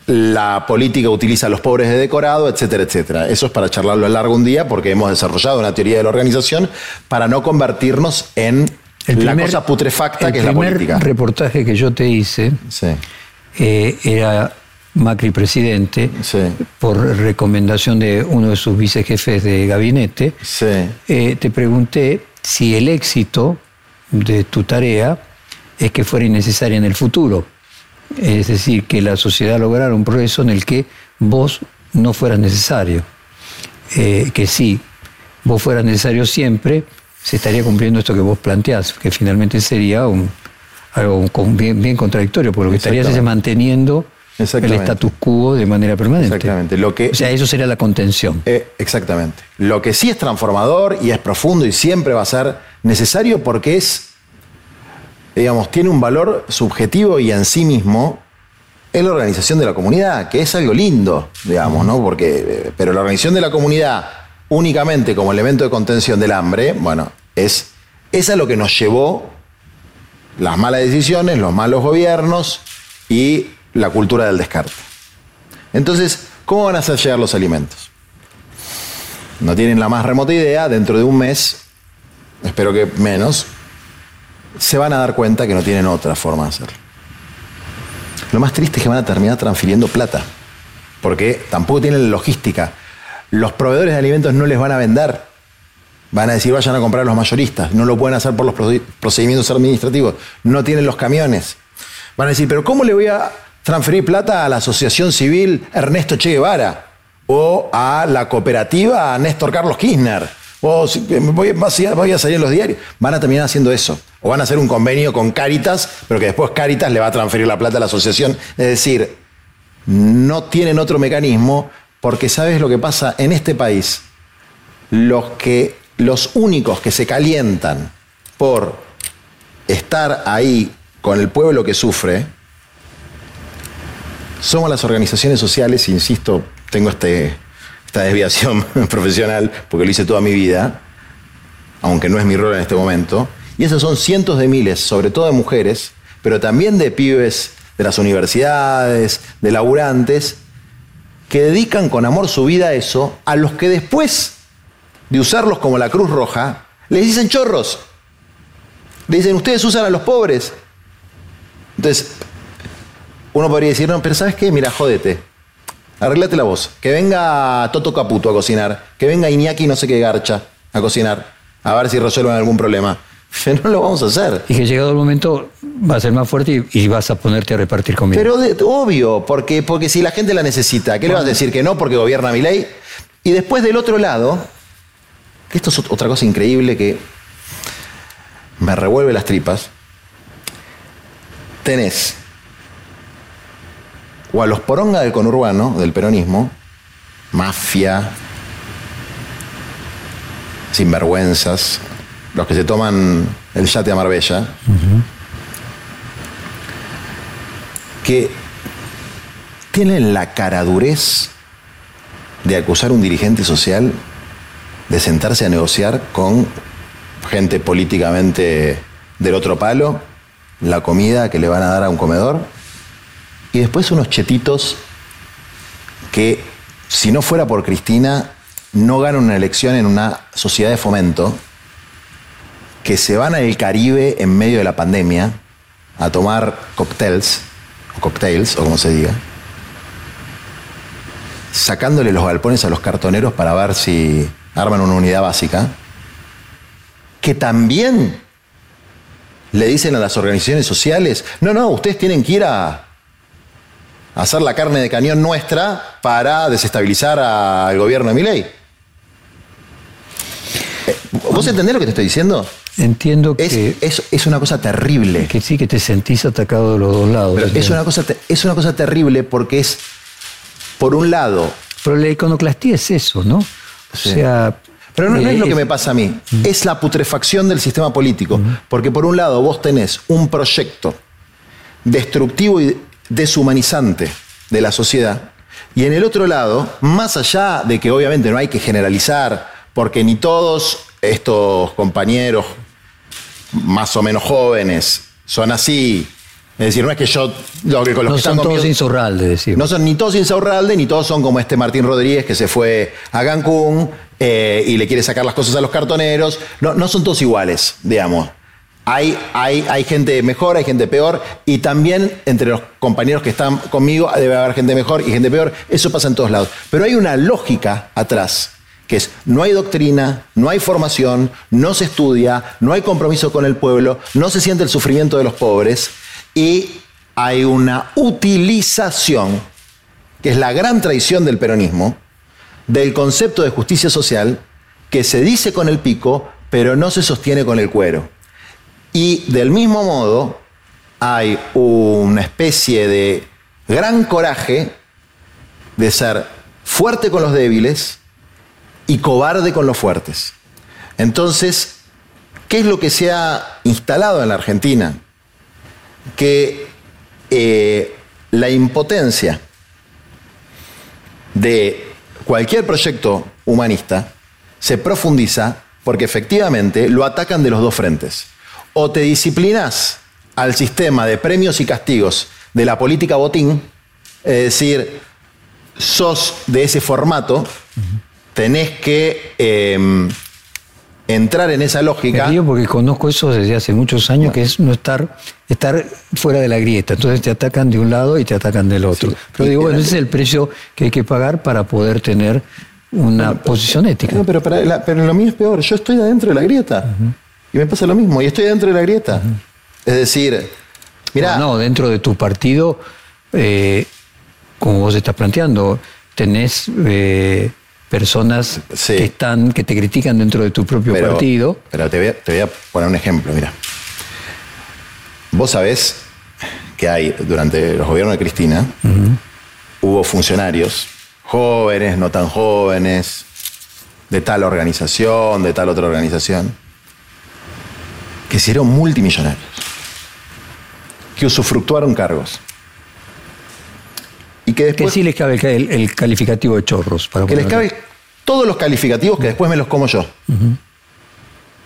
la política utiliza a los pobres de decorado, etcétera, etcétera. Eso es para charlarlo a largo un día porque hemos desarrollado una teoría de la organización para no convertirnos en la cosa putrefacta que es la política. El reportaje que yo te hice eh, era Macri presidente por recomendación de uno de sus vicejefes de gabinete. Eh, te pregunté si el éxito de tu tarea es que fuera innecesaria en el futuro. Es decir, que la sociedad lograra un progreso en el que vos no fueras necesario. Eh, que si vos fueras necesario siempre, se estaría cumpliendo esto que vos planteás, que finalmente sería un, algo bien, contradictorio, porque lo que estarías es manteniendo el status quo de manera permanente. Exactamente. Lo que, o sea, eso sería la contención. Eh, exactamente. Lo que sí es transformador y es profundo y siempre va a ser necesario porque es digamos, tiene un valor subjetivo y en sí mismo es la organización de la comunidad, que es algo lindo, digamos, ¿no? Porque, pero la organización de la comunidad únicamente como elemento de contención del hambre, bueno, es, es a lo que nos llevó las malas decisiones, los malos gobiernos y la cultura del descarte. Entonces, ¿cómo van a hacer llegar los alimentos? No tienen la más remota idea, dentro de un mes, espero que menos, se van a dar cuenta que no tienen otra forma de hacerlo. Lo más triste es que van a terminar transfiriendo plata, porque tampoco tienen logística. Los proveedores de alimentos no les van a vender. Van a decir, vayan a comprar a los mayoristas. No lo pueden hacer por los procedimientos administrativos. No tienen los camiones. Van a decir, pero ¿cómo le voy a transferir plata a la Asociación Civil Ernesto Che Guevara? O a la cooperativa Néstor Carlos Kirchner o voy, a salir en los diarios. Van a terminar haciendo eso. O van a hacer un convenio con Caritas, pero que después Caritas le va a transferir la plata a la asociación. Es decir, no tienen otro mecanismo porque sabes lo que pasa en este país. Los que los únicos que se calientan por estar ahí con el pueblo que sufre somos las organizaciones sociales, insisto, tengo este esta desviación profesional, porque lo hice toda mi vida, aunque no es mi rol en este momento. Y esos son cientos de miles, sobre todo de mujeres, pero también de pibes de las universidades, de laburantes, que dedican con amor su vida a eso, a los que después de usarlos como la Cruz Roja, les dicen chorros. Le dicen, ustedes usan a los pobres. Entonces, uno podría decir, no, pero ¿sabes qué? Mira, jódete arreglate la voz. Que venga Toto Caputo a cocinar. Que venga Iñaki no sé qué garcha a cocinar. A ver si resuelven algún problema. no lo vamos a hacer. Y que llegado el momento va a ser más fuerte y, vas a ponerte a repartir comida. Pero obvio, porque, porque si la gente la necesita, ¿qué le vas a decir que no porque gobierna mi ley? Y después del otro lado, que esto es otra cosa increíble que me revuelve las tripas, tenés o a los poronga del conurbano, del peronismo, mafia, sinvergüenzas, los que se toman el yate a Marbella, que tienen la caradurez de acusar a un dirigente social de sentarse a negociar con gente políticamente del otro palo, la comida que le van a dar a un comedor, y después unos chetitos que, si no fuera por Cristina, no ganan una elección en una sociedad de fomento, que se van al Caribe en medio de la pandemia a tomar cócteles, o cocktails, o como se diga, sacándole los galpones a los cartoneros para ver si arman una unidad básica, que también le dicen a las organizaciones sociales, no, no, ustedes tienen que ir a, hacer la carne de cañón nuestra para desestabilizar al gobierno de Milei. Eh, ¿Vos entendés lo que te estoy diciendo? Entiendo que... Es, es, una cosa terrible. Que sí, que te sentís atacado de los dos lados. es, una cosa, es una cosa terrible porque es, por un lado... Pero la iconoclastía es eso, ¿no? O sea... Pero no, es lo que me pasa a mí, mm. es la putrefacción del sistema político. Mm. Porque por un lado vos tenés un proyecto destructivo y deshumanizante de la sociedad, y en el otro lado, más allá de que obviamente no hay que generalizar, porque ni todos estos compañeros más o menos jóvenes son así, es decir, no es que yo lo que con los no son todos insurralde, decir. No son ni todos insurralde, ni todos son como este Martín Rodríguez que se fue a Cancún eh, y le quiere sacar las cosas a los cartoneros. No, no son todos iguales, digamos. Hay, gente mejor, hay gente peor, y también entre los compañeros que están conmigo debe haber gente mejor y gente peor. Eso pasa en todos lados. Pero hay una lógica atrás, que es no hay doctrina, no hay formación, no se estudia, no hay compromiso con el pueblo, no se siente el sufrimiento de los pobres y hay una utilización, que es la gran traición del peronismo, del concepto de justicia social que se dice con el pico, pero no se sostiene con el cuero. Y del mismo modo, hay una especie de gran coraje de ser fuerte con los débiles y cobarde con los fuertes. Entonces, ¿qué es lo que se ha instalado en la Argentina? que eh, la impotencia de cualquier proyecto humanista se profundiza porque efectivamente lo atacan de los dos frentes. O te disciplinas al sistema de premios y castigos de la política botín, es decir, sos de ese formato, tenés que em, entrar en esa lógica. Me porque conozco eso desde hace muchos años, que es no estar, estar fuera de la grieta. Entonces te atacan de un lado y te atacan del otro. Pero digo, bueno, ese es el precio que hay que pagar para poder tener una posición ética. No, pero, pero lo mío es peor. Yo estoy adentro de la grieta. Y me pasa lo mismo. Y estoy dentro de la grieta. Es decir, mira. No, dentro de tu partido, eh, como vos estás planteando, tenés. Eh, personas que están, que te critican dentro de tu propio partido. Pero te voy, a, poner un ejemplo, mira. Vos sabés que hay, durante los gobiernos de Cristina, hubo funcionarios, jóvenes, no tan jóvenes, de tal organización, de tal otra organización, que se hicieron multimillonarios, que usufructuaron cargos. Y que después. Que sí les cabe el, calificativo de chorros. Para que les cabe todos los calificativos que después me los como yo.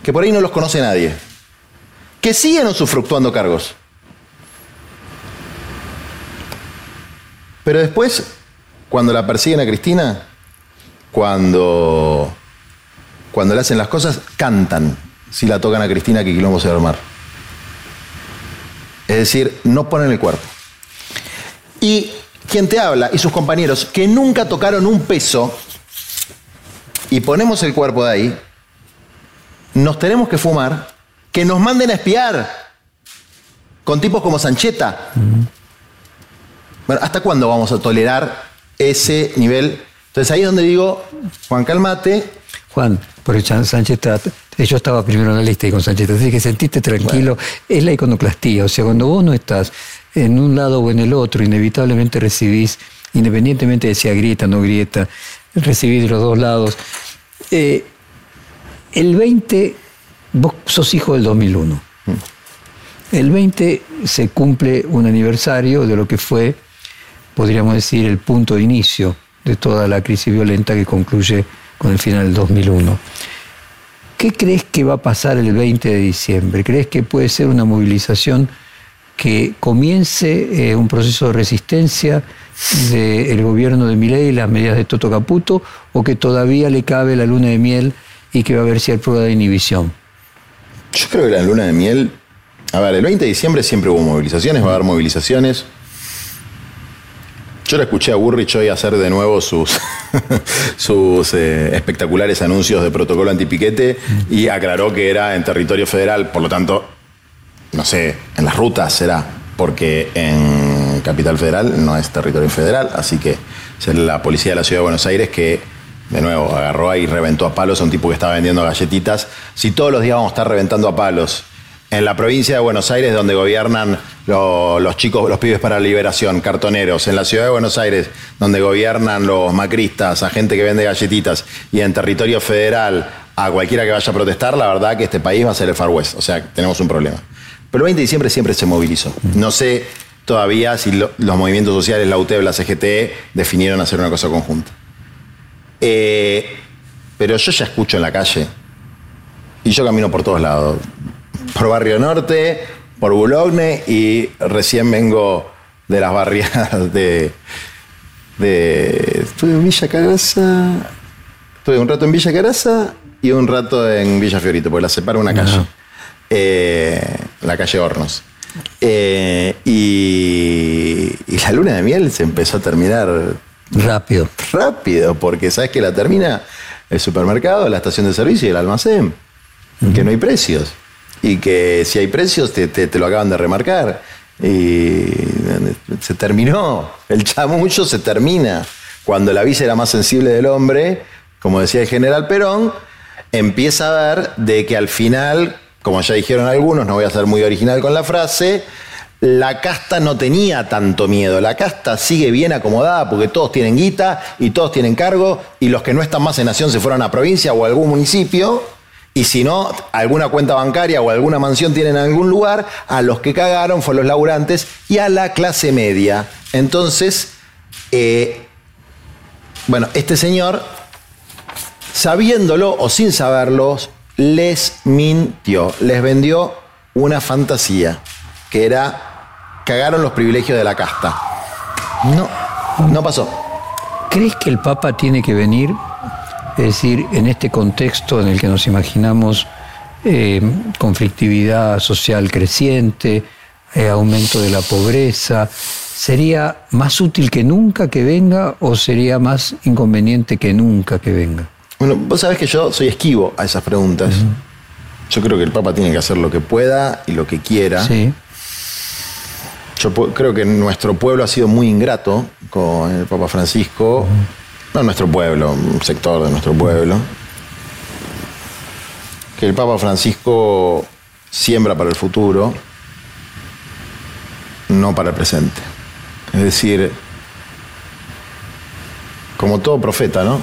Que por ahí no los conoce nadie. Que siguen usufructuando cargos. Pero después, cuando la persiguen a Cristina, cuando, cuando le hacen las cosas, cantan si la tocan a Cristina que quilombo se va a armar. Es decir, no ponen el cuerpo. Y quien te habla y sus compañeros que nunca tocaron un peso y ponemos el cuerpo de ahí, nos tenemos que fumar que nos manden a espiar con tipos como Sancheta. Bueno, ¿hasta cuándo vamos a tolerar ese nivel? Entonces ahí es donde digo, Juan, calmate. Juan, por Sancheta, yo estaba primero en la lista y con Sancheta, así que sentiste tranquilo, es la iconoclastía, o sea, cuando vos no estás en un lado o en el otro, inevitablemente recibís, independientemente de si grieta o no grieta, recibís de los dos lados. Eh, el 20, vos sos hijo del 2001. El 20 se cumple un aniversario de lo que fue, podríamos decir, el punto de inicio de toda la crisis violenta que concluye con el final del 2001. ¿Qué crees que va a pasar el 20 de diciembre? ¿Crees que puede ser una movilización que comience eh, un proceso de resistencia del gobierno de Milei y las medidas de Toto Caputo o que todavía le cabe la luna de miel y que va a haber cierta prueba de inhibición? Yo creo que la luna de miel, a ver, el 20 de diciembre siempre hubo movilizaciones, va a haber movilizaciones. Yo le escuché a Burrich hoy hacer de nuevo sus, sus eh, espectaculares anuncios de protocolo antipiquete y aclaró que era en territorio federal, por lo tanto no sé, en las rutas será, porque en Capital Federal no es territorio federal, así que es la policía de la Ciudad de Buenos Aires que, de nuevo, agarró ahí y reventó a palos a un tipo que estaba vendiendo galletitas. Si todos los días vamos a estar reventando a palos en la provincia de Buenos Aires, donde gobiernan los chicos, los pibes para la liberación, cartoneros, en la ciudad de Buenos Aires, donde gobiernan los macristas, a gente que vende galletitas, y en territorio federal, a cualquiera que vaya a protestar, la verdad que este país va a ser el Far West. O sea, tenemos un problema. Pero el 20 de diciembre siempre se movilizó. No sé todavía si los movimientos sociales, la UTEB, la CGT, definieron hacer una cosa conjunta. Eh, pero yo ya escucho en la calle, y yo camino por todos lados, por Barrio Norte, por Boulogne, y recién vengo de las barriadas de... de estuve en Villa Caraza, estuve un rato en Villa Caraza y un rato en Villa Fiorito, porque la separa una calle. Eh, la calle Hornos. Eh, y, la luna de miel se empezó a terminar rápido. Rápido, porque sabes que la termina el supermercado, la estación de servicio y el almacén. Que no hay precios. Y que si hay precios te, lo acaban de remarcar. Y se terminó. El chamullo se termina. Cuando la visa era más sensible del hombre, como decía el general Perón, empieza a ver de que al final como ya dijeron algunos, no voy a ser muy original con la frase, la casta no tenía tanto miedo. La casta sigue bien acomodada porque todos tienen guita y todos tienen cargo y los que no están más en nación se fueron a provincia o a algún municipio. Y si no, alguna cuenta bancaria o alguna mansión tienen en algún lugar, a los que cagaron fueron los laburantes y a la clase media. Entonces, eh, bueno, este señor, sabiéndolo o sin saberlo, les mintió, les vendió una fantasía, que era cagaron los privilegios de la casta. No, no pasó. ¿Crees que el Papa tiene que venir? Es decir, en este contexto en el que nos imaginamos eh, conflictividad social creciente, eh, aumento de la pobreza, ¿sería más útil que nunca que venga o sería más inconveniente que nunca que venga? Bueno, vos sabés que yo soy esquivo a esas preguntas. Yo creo que el Papa tiene que hacer lo que pueda y lo que quiera. Sí. Yo creo que nuestro pueblo ha sido muy ingrato con el Papa Francisco. No nuestro pueblo, un sector de nuestro pueblo. Que el Papa Francisco siembra para el futuro, no para el presente. Es decir, como todo profeta, ¿no?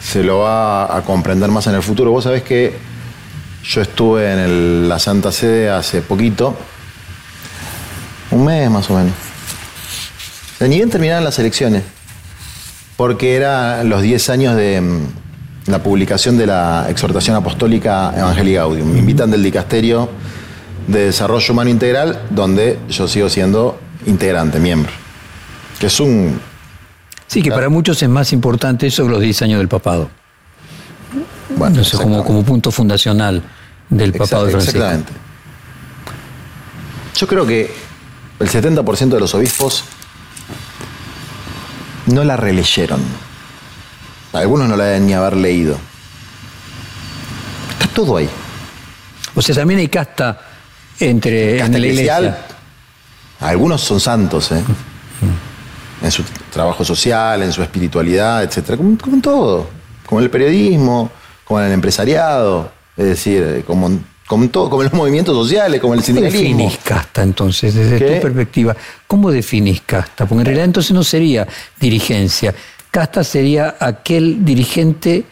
se lo va a comprender más en el futuro. Vos sabés que yo estuve en la Santa Sede hace poquito, un mes más o menos. Ni bien terminaron las elecciones, porque eran los 10 años de mm, la publicación de la exhortación apostólica Evangelii Gaudium. Me invitan del Dicasterio de Desarrollo Humano Integral, donde yo sigo siendo integrante, miembro. Que es un Sí, que para muchos es más importante eso que los 10 años del papado. Bueno, eso como, como punto fundacional del papado de Francisco. Exactamente. Yo creo que el 70% de los obispos no la releyeron. Algunos no la deben ni haber leído. Está todo ahí. O sea, también hay casta entre Casta en la iglesia. algunos son santos, ¿eh? En su trabajo social, en su espiritualidad, etcétera, como, como en todo, como en el periodismo, como en el empresariado, es decir, eh, como, en- como todo, como los movimientos sociales, como el ¿Cómo sindicalismo. definís casta entonces, desde ¿Qué? tu perspectiva? ¿Cómo definís casta? Porque en realidad entonces no sería dirigencia. Casta sería aquel dirigente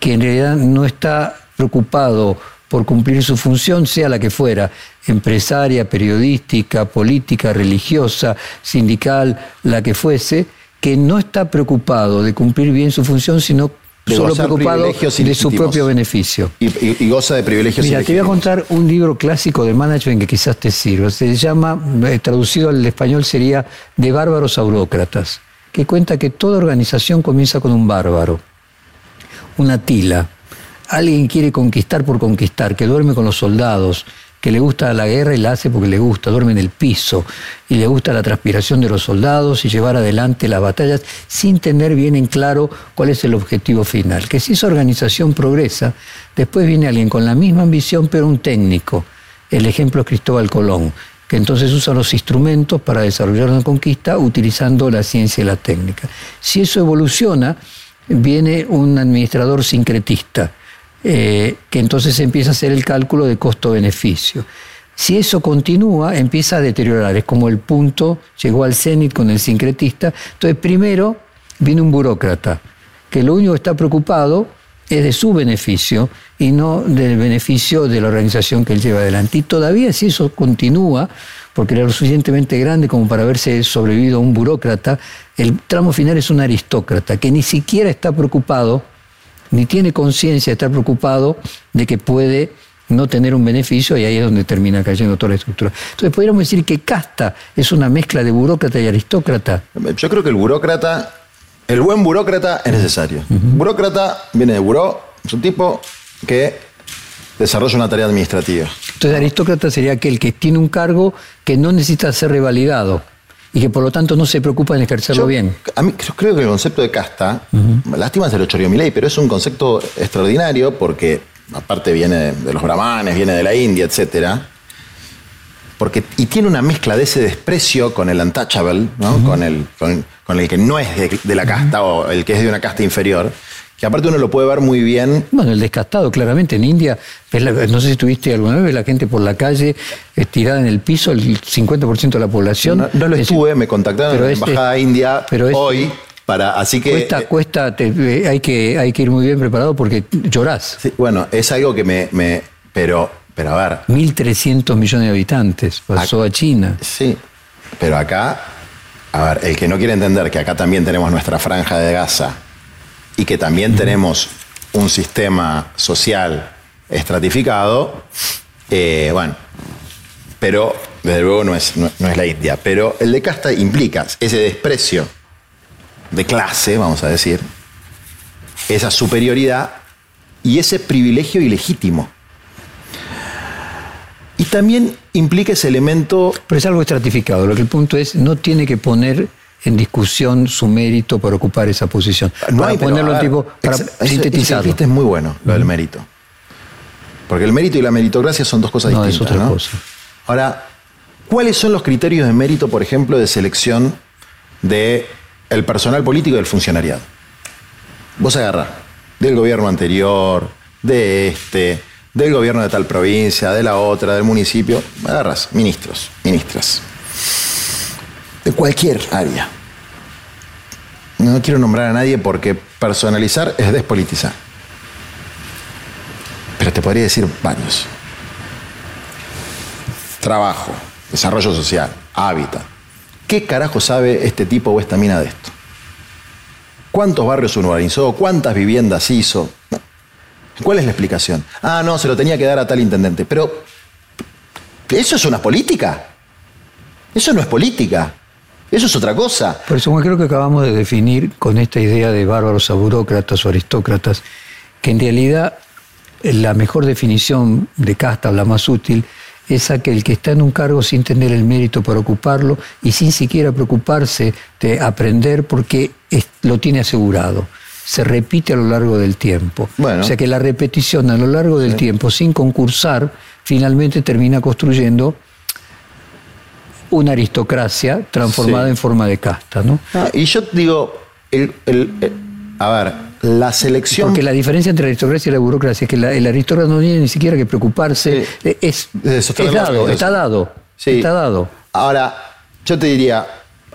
que en realidad no está preocupado por cumplir su función, sea la que fuera, empresaria, periodística, política, religiosa, sindical, la que fuese, que no está preocupado de cumplir bien su función, sino De solo preocupado de su propio beneficio. Y, y- y goza de privilegios Mira, te voy a contar un libro clásico de management que quizás te sirva. Se llama, eh, traducido al español sería De bárbaros a burócratas, que cuenta que toda organización comienza con un bárbaro, una tila. Alguien quiere conquistar por conquistar, que duerme con los soldados, que le gusta la guerra y la hace porque le gusta, duerme en el piso y le gusta la transpiración de los soldados y llevar adelante las batallas sin tener bien en claro cuál es el objetivo final. Que si esa organización progresa, después viene alguien con la misma ambición pero un técnico. El ejemplo es Cristóbal Colón, que entonces usa los instrumentos para desarrollar una conquista utilizando la ciencia y la técnica. Si eso evoluciona, viene un administrador sincretista, eh, que entonces empieza a hacer el cálculo de costo-beneficio. Si eso continúa, empieza a deteriorar. Es como el punto llegó al cenit con el sincretista. Entonces, primero viene un burócrata, que lo único que está preocupado es de su beneficio y no del beneficio de la organización que él lleva adelante. Y todavía si eso continúa, porque era lo suficientemente grande como para haberse sobrevivido a un burócrata, el tramo final es un aristócrata que ni siquiera está preocupado ni tiene conciencia de estar preocupado de que puede no tener un beneficio y ahí es donde termina cayendo toda la estructura. Entonces podríamos decir que casta es una mezcla de burócrata y aristócrata. Yo creo que el burócrata, el buen burócrata es necesario. Burócrata viene de buró, es un tipo que desarrolla una tarea administrativa. Entonces aristócrata sería aquel que tiene un cargo que no necesita ser revalidado y que por lo tanto no se preocupa en ejercerlo Yo, bien. A mí creo- creo que el concepto de casta, lástima se lo choreó mi ley, pero es un concepto extraordinario porque aparte viene de los brahmanes, viene de la India, etcétera. Porque, y tiene una mezcla de ese desprecio con el untouchable, ¿no? con, el, con, con el que no es de, de la casta o el que es de una casta inferior, que aparte uno lo puede ver muy bien Bueno, el descastado, claramente. En India, no sé si tuviste alguna vez la gente por la calle estirada en el piso, el 50% de la población. No, no lo Es- estuve, me contactaron en la este- Embajada India pero este- hoy, para, así que... Cuesta, eh, cuesta, te- eh, hay, que, hay que ir muy bien preparado porque llorás. sí, bueno, es algo que me... me- pero, pero a ver, 1.300 millones de habitantes, pasó a China. Sí, pero acá, a ver, el que no quiere entender que acá también tenemos nuestra franja de Gaza y que también tenemos un sistema social estratificado, eh, bueno, pero desde luego no es, no, no es la India. Pero el de casta implica ese desprecio de clase, vamos a decir, esa superioridad y ese privilegio ilegítimo. Y también implica ese elemento Pero es algo estratificado. Lo que el punto es, no tiene que poner en discusión su mérito para ocupar esa posición. No para hay, ponerlo en tipo, para chiste es muy bueno, lo del mérito. Porque el mérito y la meritocracia son dos cosas No, es distintas. otra ¿no? cosa. Ahora, ¿cuáles son los criterios de mérito, por ejemplo, de selección del el personal político y del funcionariado? Vos agarrás del gobierno anterior, de este, del gobierno de tal provincia, de la otra, del municipio, agarras ministros, ministras. De cualquier área. No quiero nombrar a nadie porque personalizar es despolitizar. Pero te podría decir varios. Trabajo, desarrollo social, hábitat. ¿Qué carajo sabe este tipo o esta mina de esto? ¿Cuántos barrios urbanizó? ¿Cuántas viviendas hizo? ¿Cuál es la explicación? Ah, no, se lo tenía que dar a tal intendente. Pero, ¿eso es una política? Eso no es política. Eso es otra cosa. Por eso creo que acabamos de definir con esta idea de bárbaros a burócratas o aristócratas, que en realidad eh, la mejor definición de casta, o la más útil, es aquel que está en un cargo sin tener el mérito para ocuparlo y sin siquiera preocuparse de aprender porque lo tiene asegurado. se repite a lo largo del tiempo. O sea que la repetición a lo largo del tiempo, sin concursar, finalmente termina construyendo una aristocracia transformada en forma de casta. ¿no? Ah, y yo digo, a ver, la selección. Porque la diferencia entre la aristocracia y la burocracia es que la, el aristócrata no tiene ni siquiera que preocuparse. Es, dado, está dado. Está dado. Ahora, yo te diría,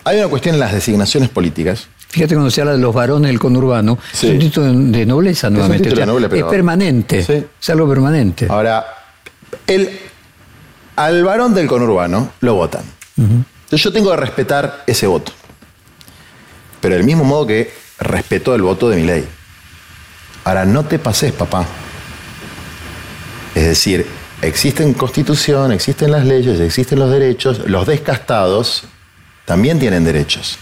hay una cuestión en las designaciones políticas. Fíjate cuando se habla de los varones del conurbano, es un título de nobleza nuevamente. Es, permanente, es algo permanente. Ahora, el, al varón del conurbano lo votan. Entonces yo tengo que respetar ese voto. Pero del mismo modo que respeto el voto de mi ley. Ahora, no te pases, papá. Es decir, existen constitución, existen las leyes, existen los derechos. Los descastados también tienen derechos.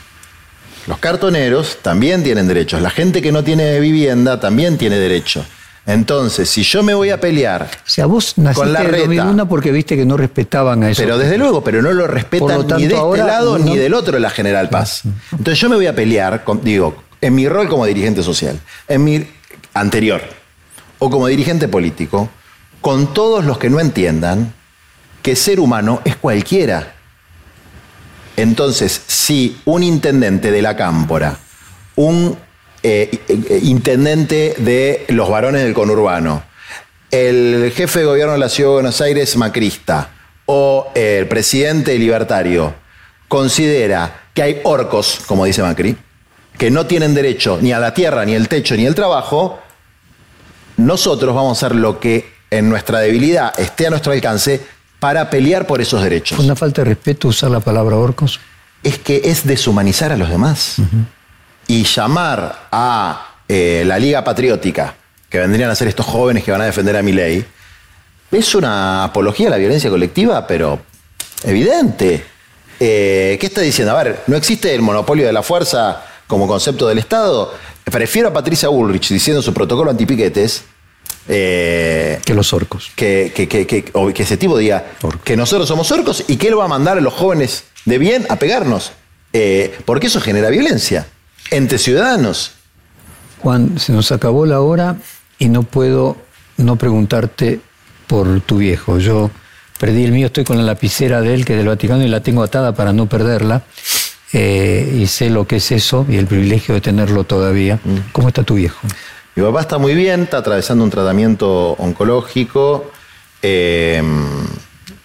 Los cartoneros también tienen derechos. La gente que no tiene vivienda también tiene derecho. Entonces, si yo me voy a pelear o sea, vos con la reta, porque viste que no respetaban a eso. Pero desde luego, pero no lo respetan ni de este lado ni del otro la General Paz. Entonces yo me voy a pelear, digo, en mi rol como dirigente social, en mi anterior, o como dirigente político, con todos los que no entiendan que ser humano es cualquiera. Entonces, si un intendente de la Cámpora, un eh, eh, intendente de los varones del conurbano, el jefe de gobierno de la Ciudad de Buenos Aires macrista o el presidente libertario considera que hay orcos, como dice Macri, que no tienen derecho ni a la tierra, ni el techo, ni el trabajo, nosotros vamos a hacer lo que en nuestra debilidad esté a nuestro alcance para pelear por esos derechos. ¿Una falta de respeto usar la palabra orcos? Es que es deshumanizar a los demás y llamar a eh, la Liga Patriótica, que vendrían a ser estos jóvenes que van a defender a mi ley, es una apología a la violencia colectiva, pero evidente. Eh, ¿Qué está diciendo? A ver, ¿no existe el monopolio de la fuerza como concepto del Estado? Prefiero a Patricia Bullrich diciendo su protocolo antipiquetes. Eh, que los orcos. Que, que, que, que, ese tipo diga que nosotros somos orcos y que él va a mandar a los jóvenes de bien a pegarnos. porque eso genera violencia entre ciudadanos. Juan, se nos acabó la hora y no puedo no preguntarte por tu viejo. Yo perdí el mío, estoy con la lapicera de él, que es del Vaticano, y la tengo atada para no perderla. Eh, y sé lo que es eso y el privilegio de tenerlo todavía. Mm. ¿Cómo está tu viejo? Mi papá está muy bien, está atravesando un tratamiento oncológico. Eh,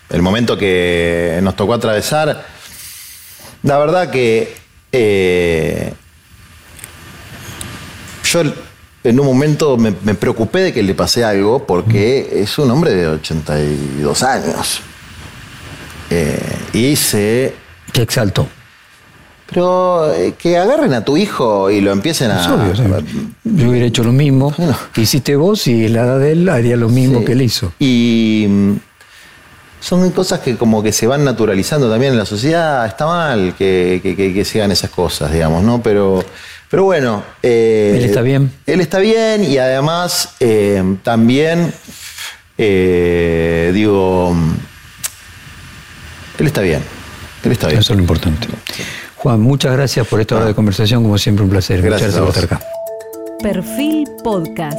el momento que nos tocó atravesar, la verdad que eh, yo en un momento me, preocupé de que le pase algo porque es un hombre de 82 años. Eh, y se... Que exaltó. Pero eh, que agarren a tu hijo y lo empiecen a... yo hubiera hecho lo mismo. Hiciste vos y la edad de él haría lo mismo que él hizo. Y mm, son cosas que como que se van naturalizando también en la sociedad. Está mal que, que, que, que se hagan esas cosas, digamos, ¿no? Pero pero bueno. Eh, él está bien. Él está bien y además eh, también, eh, digo, él está bien. Él está bien. Eso es lo importante. Juan, muchas gracias por esta hora de conversación. Como siempre, un placer. Gracias por estar acá. Perfil Podcast.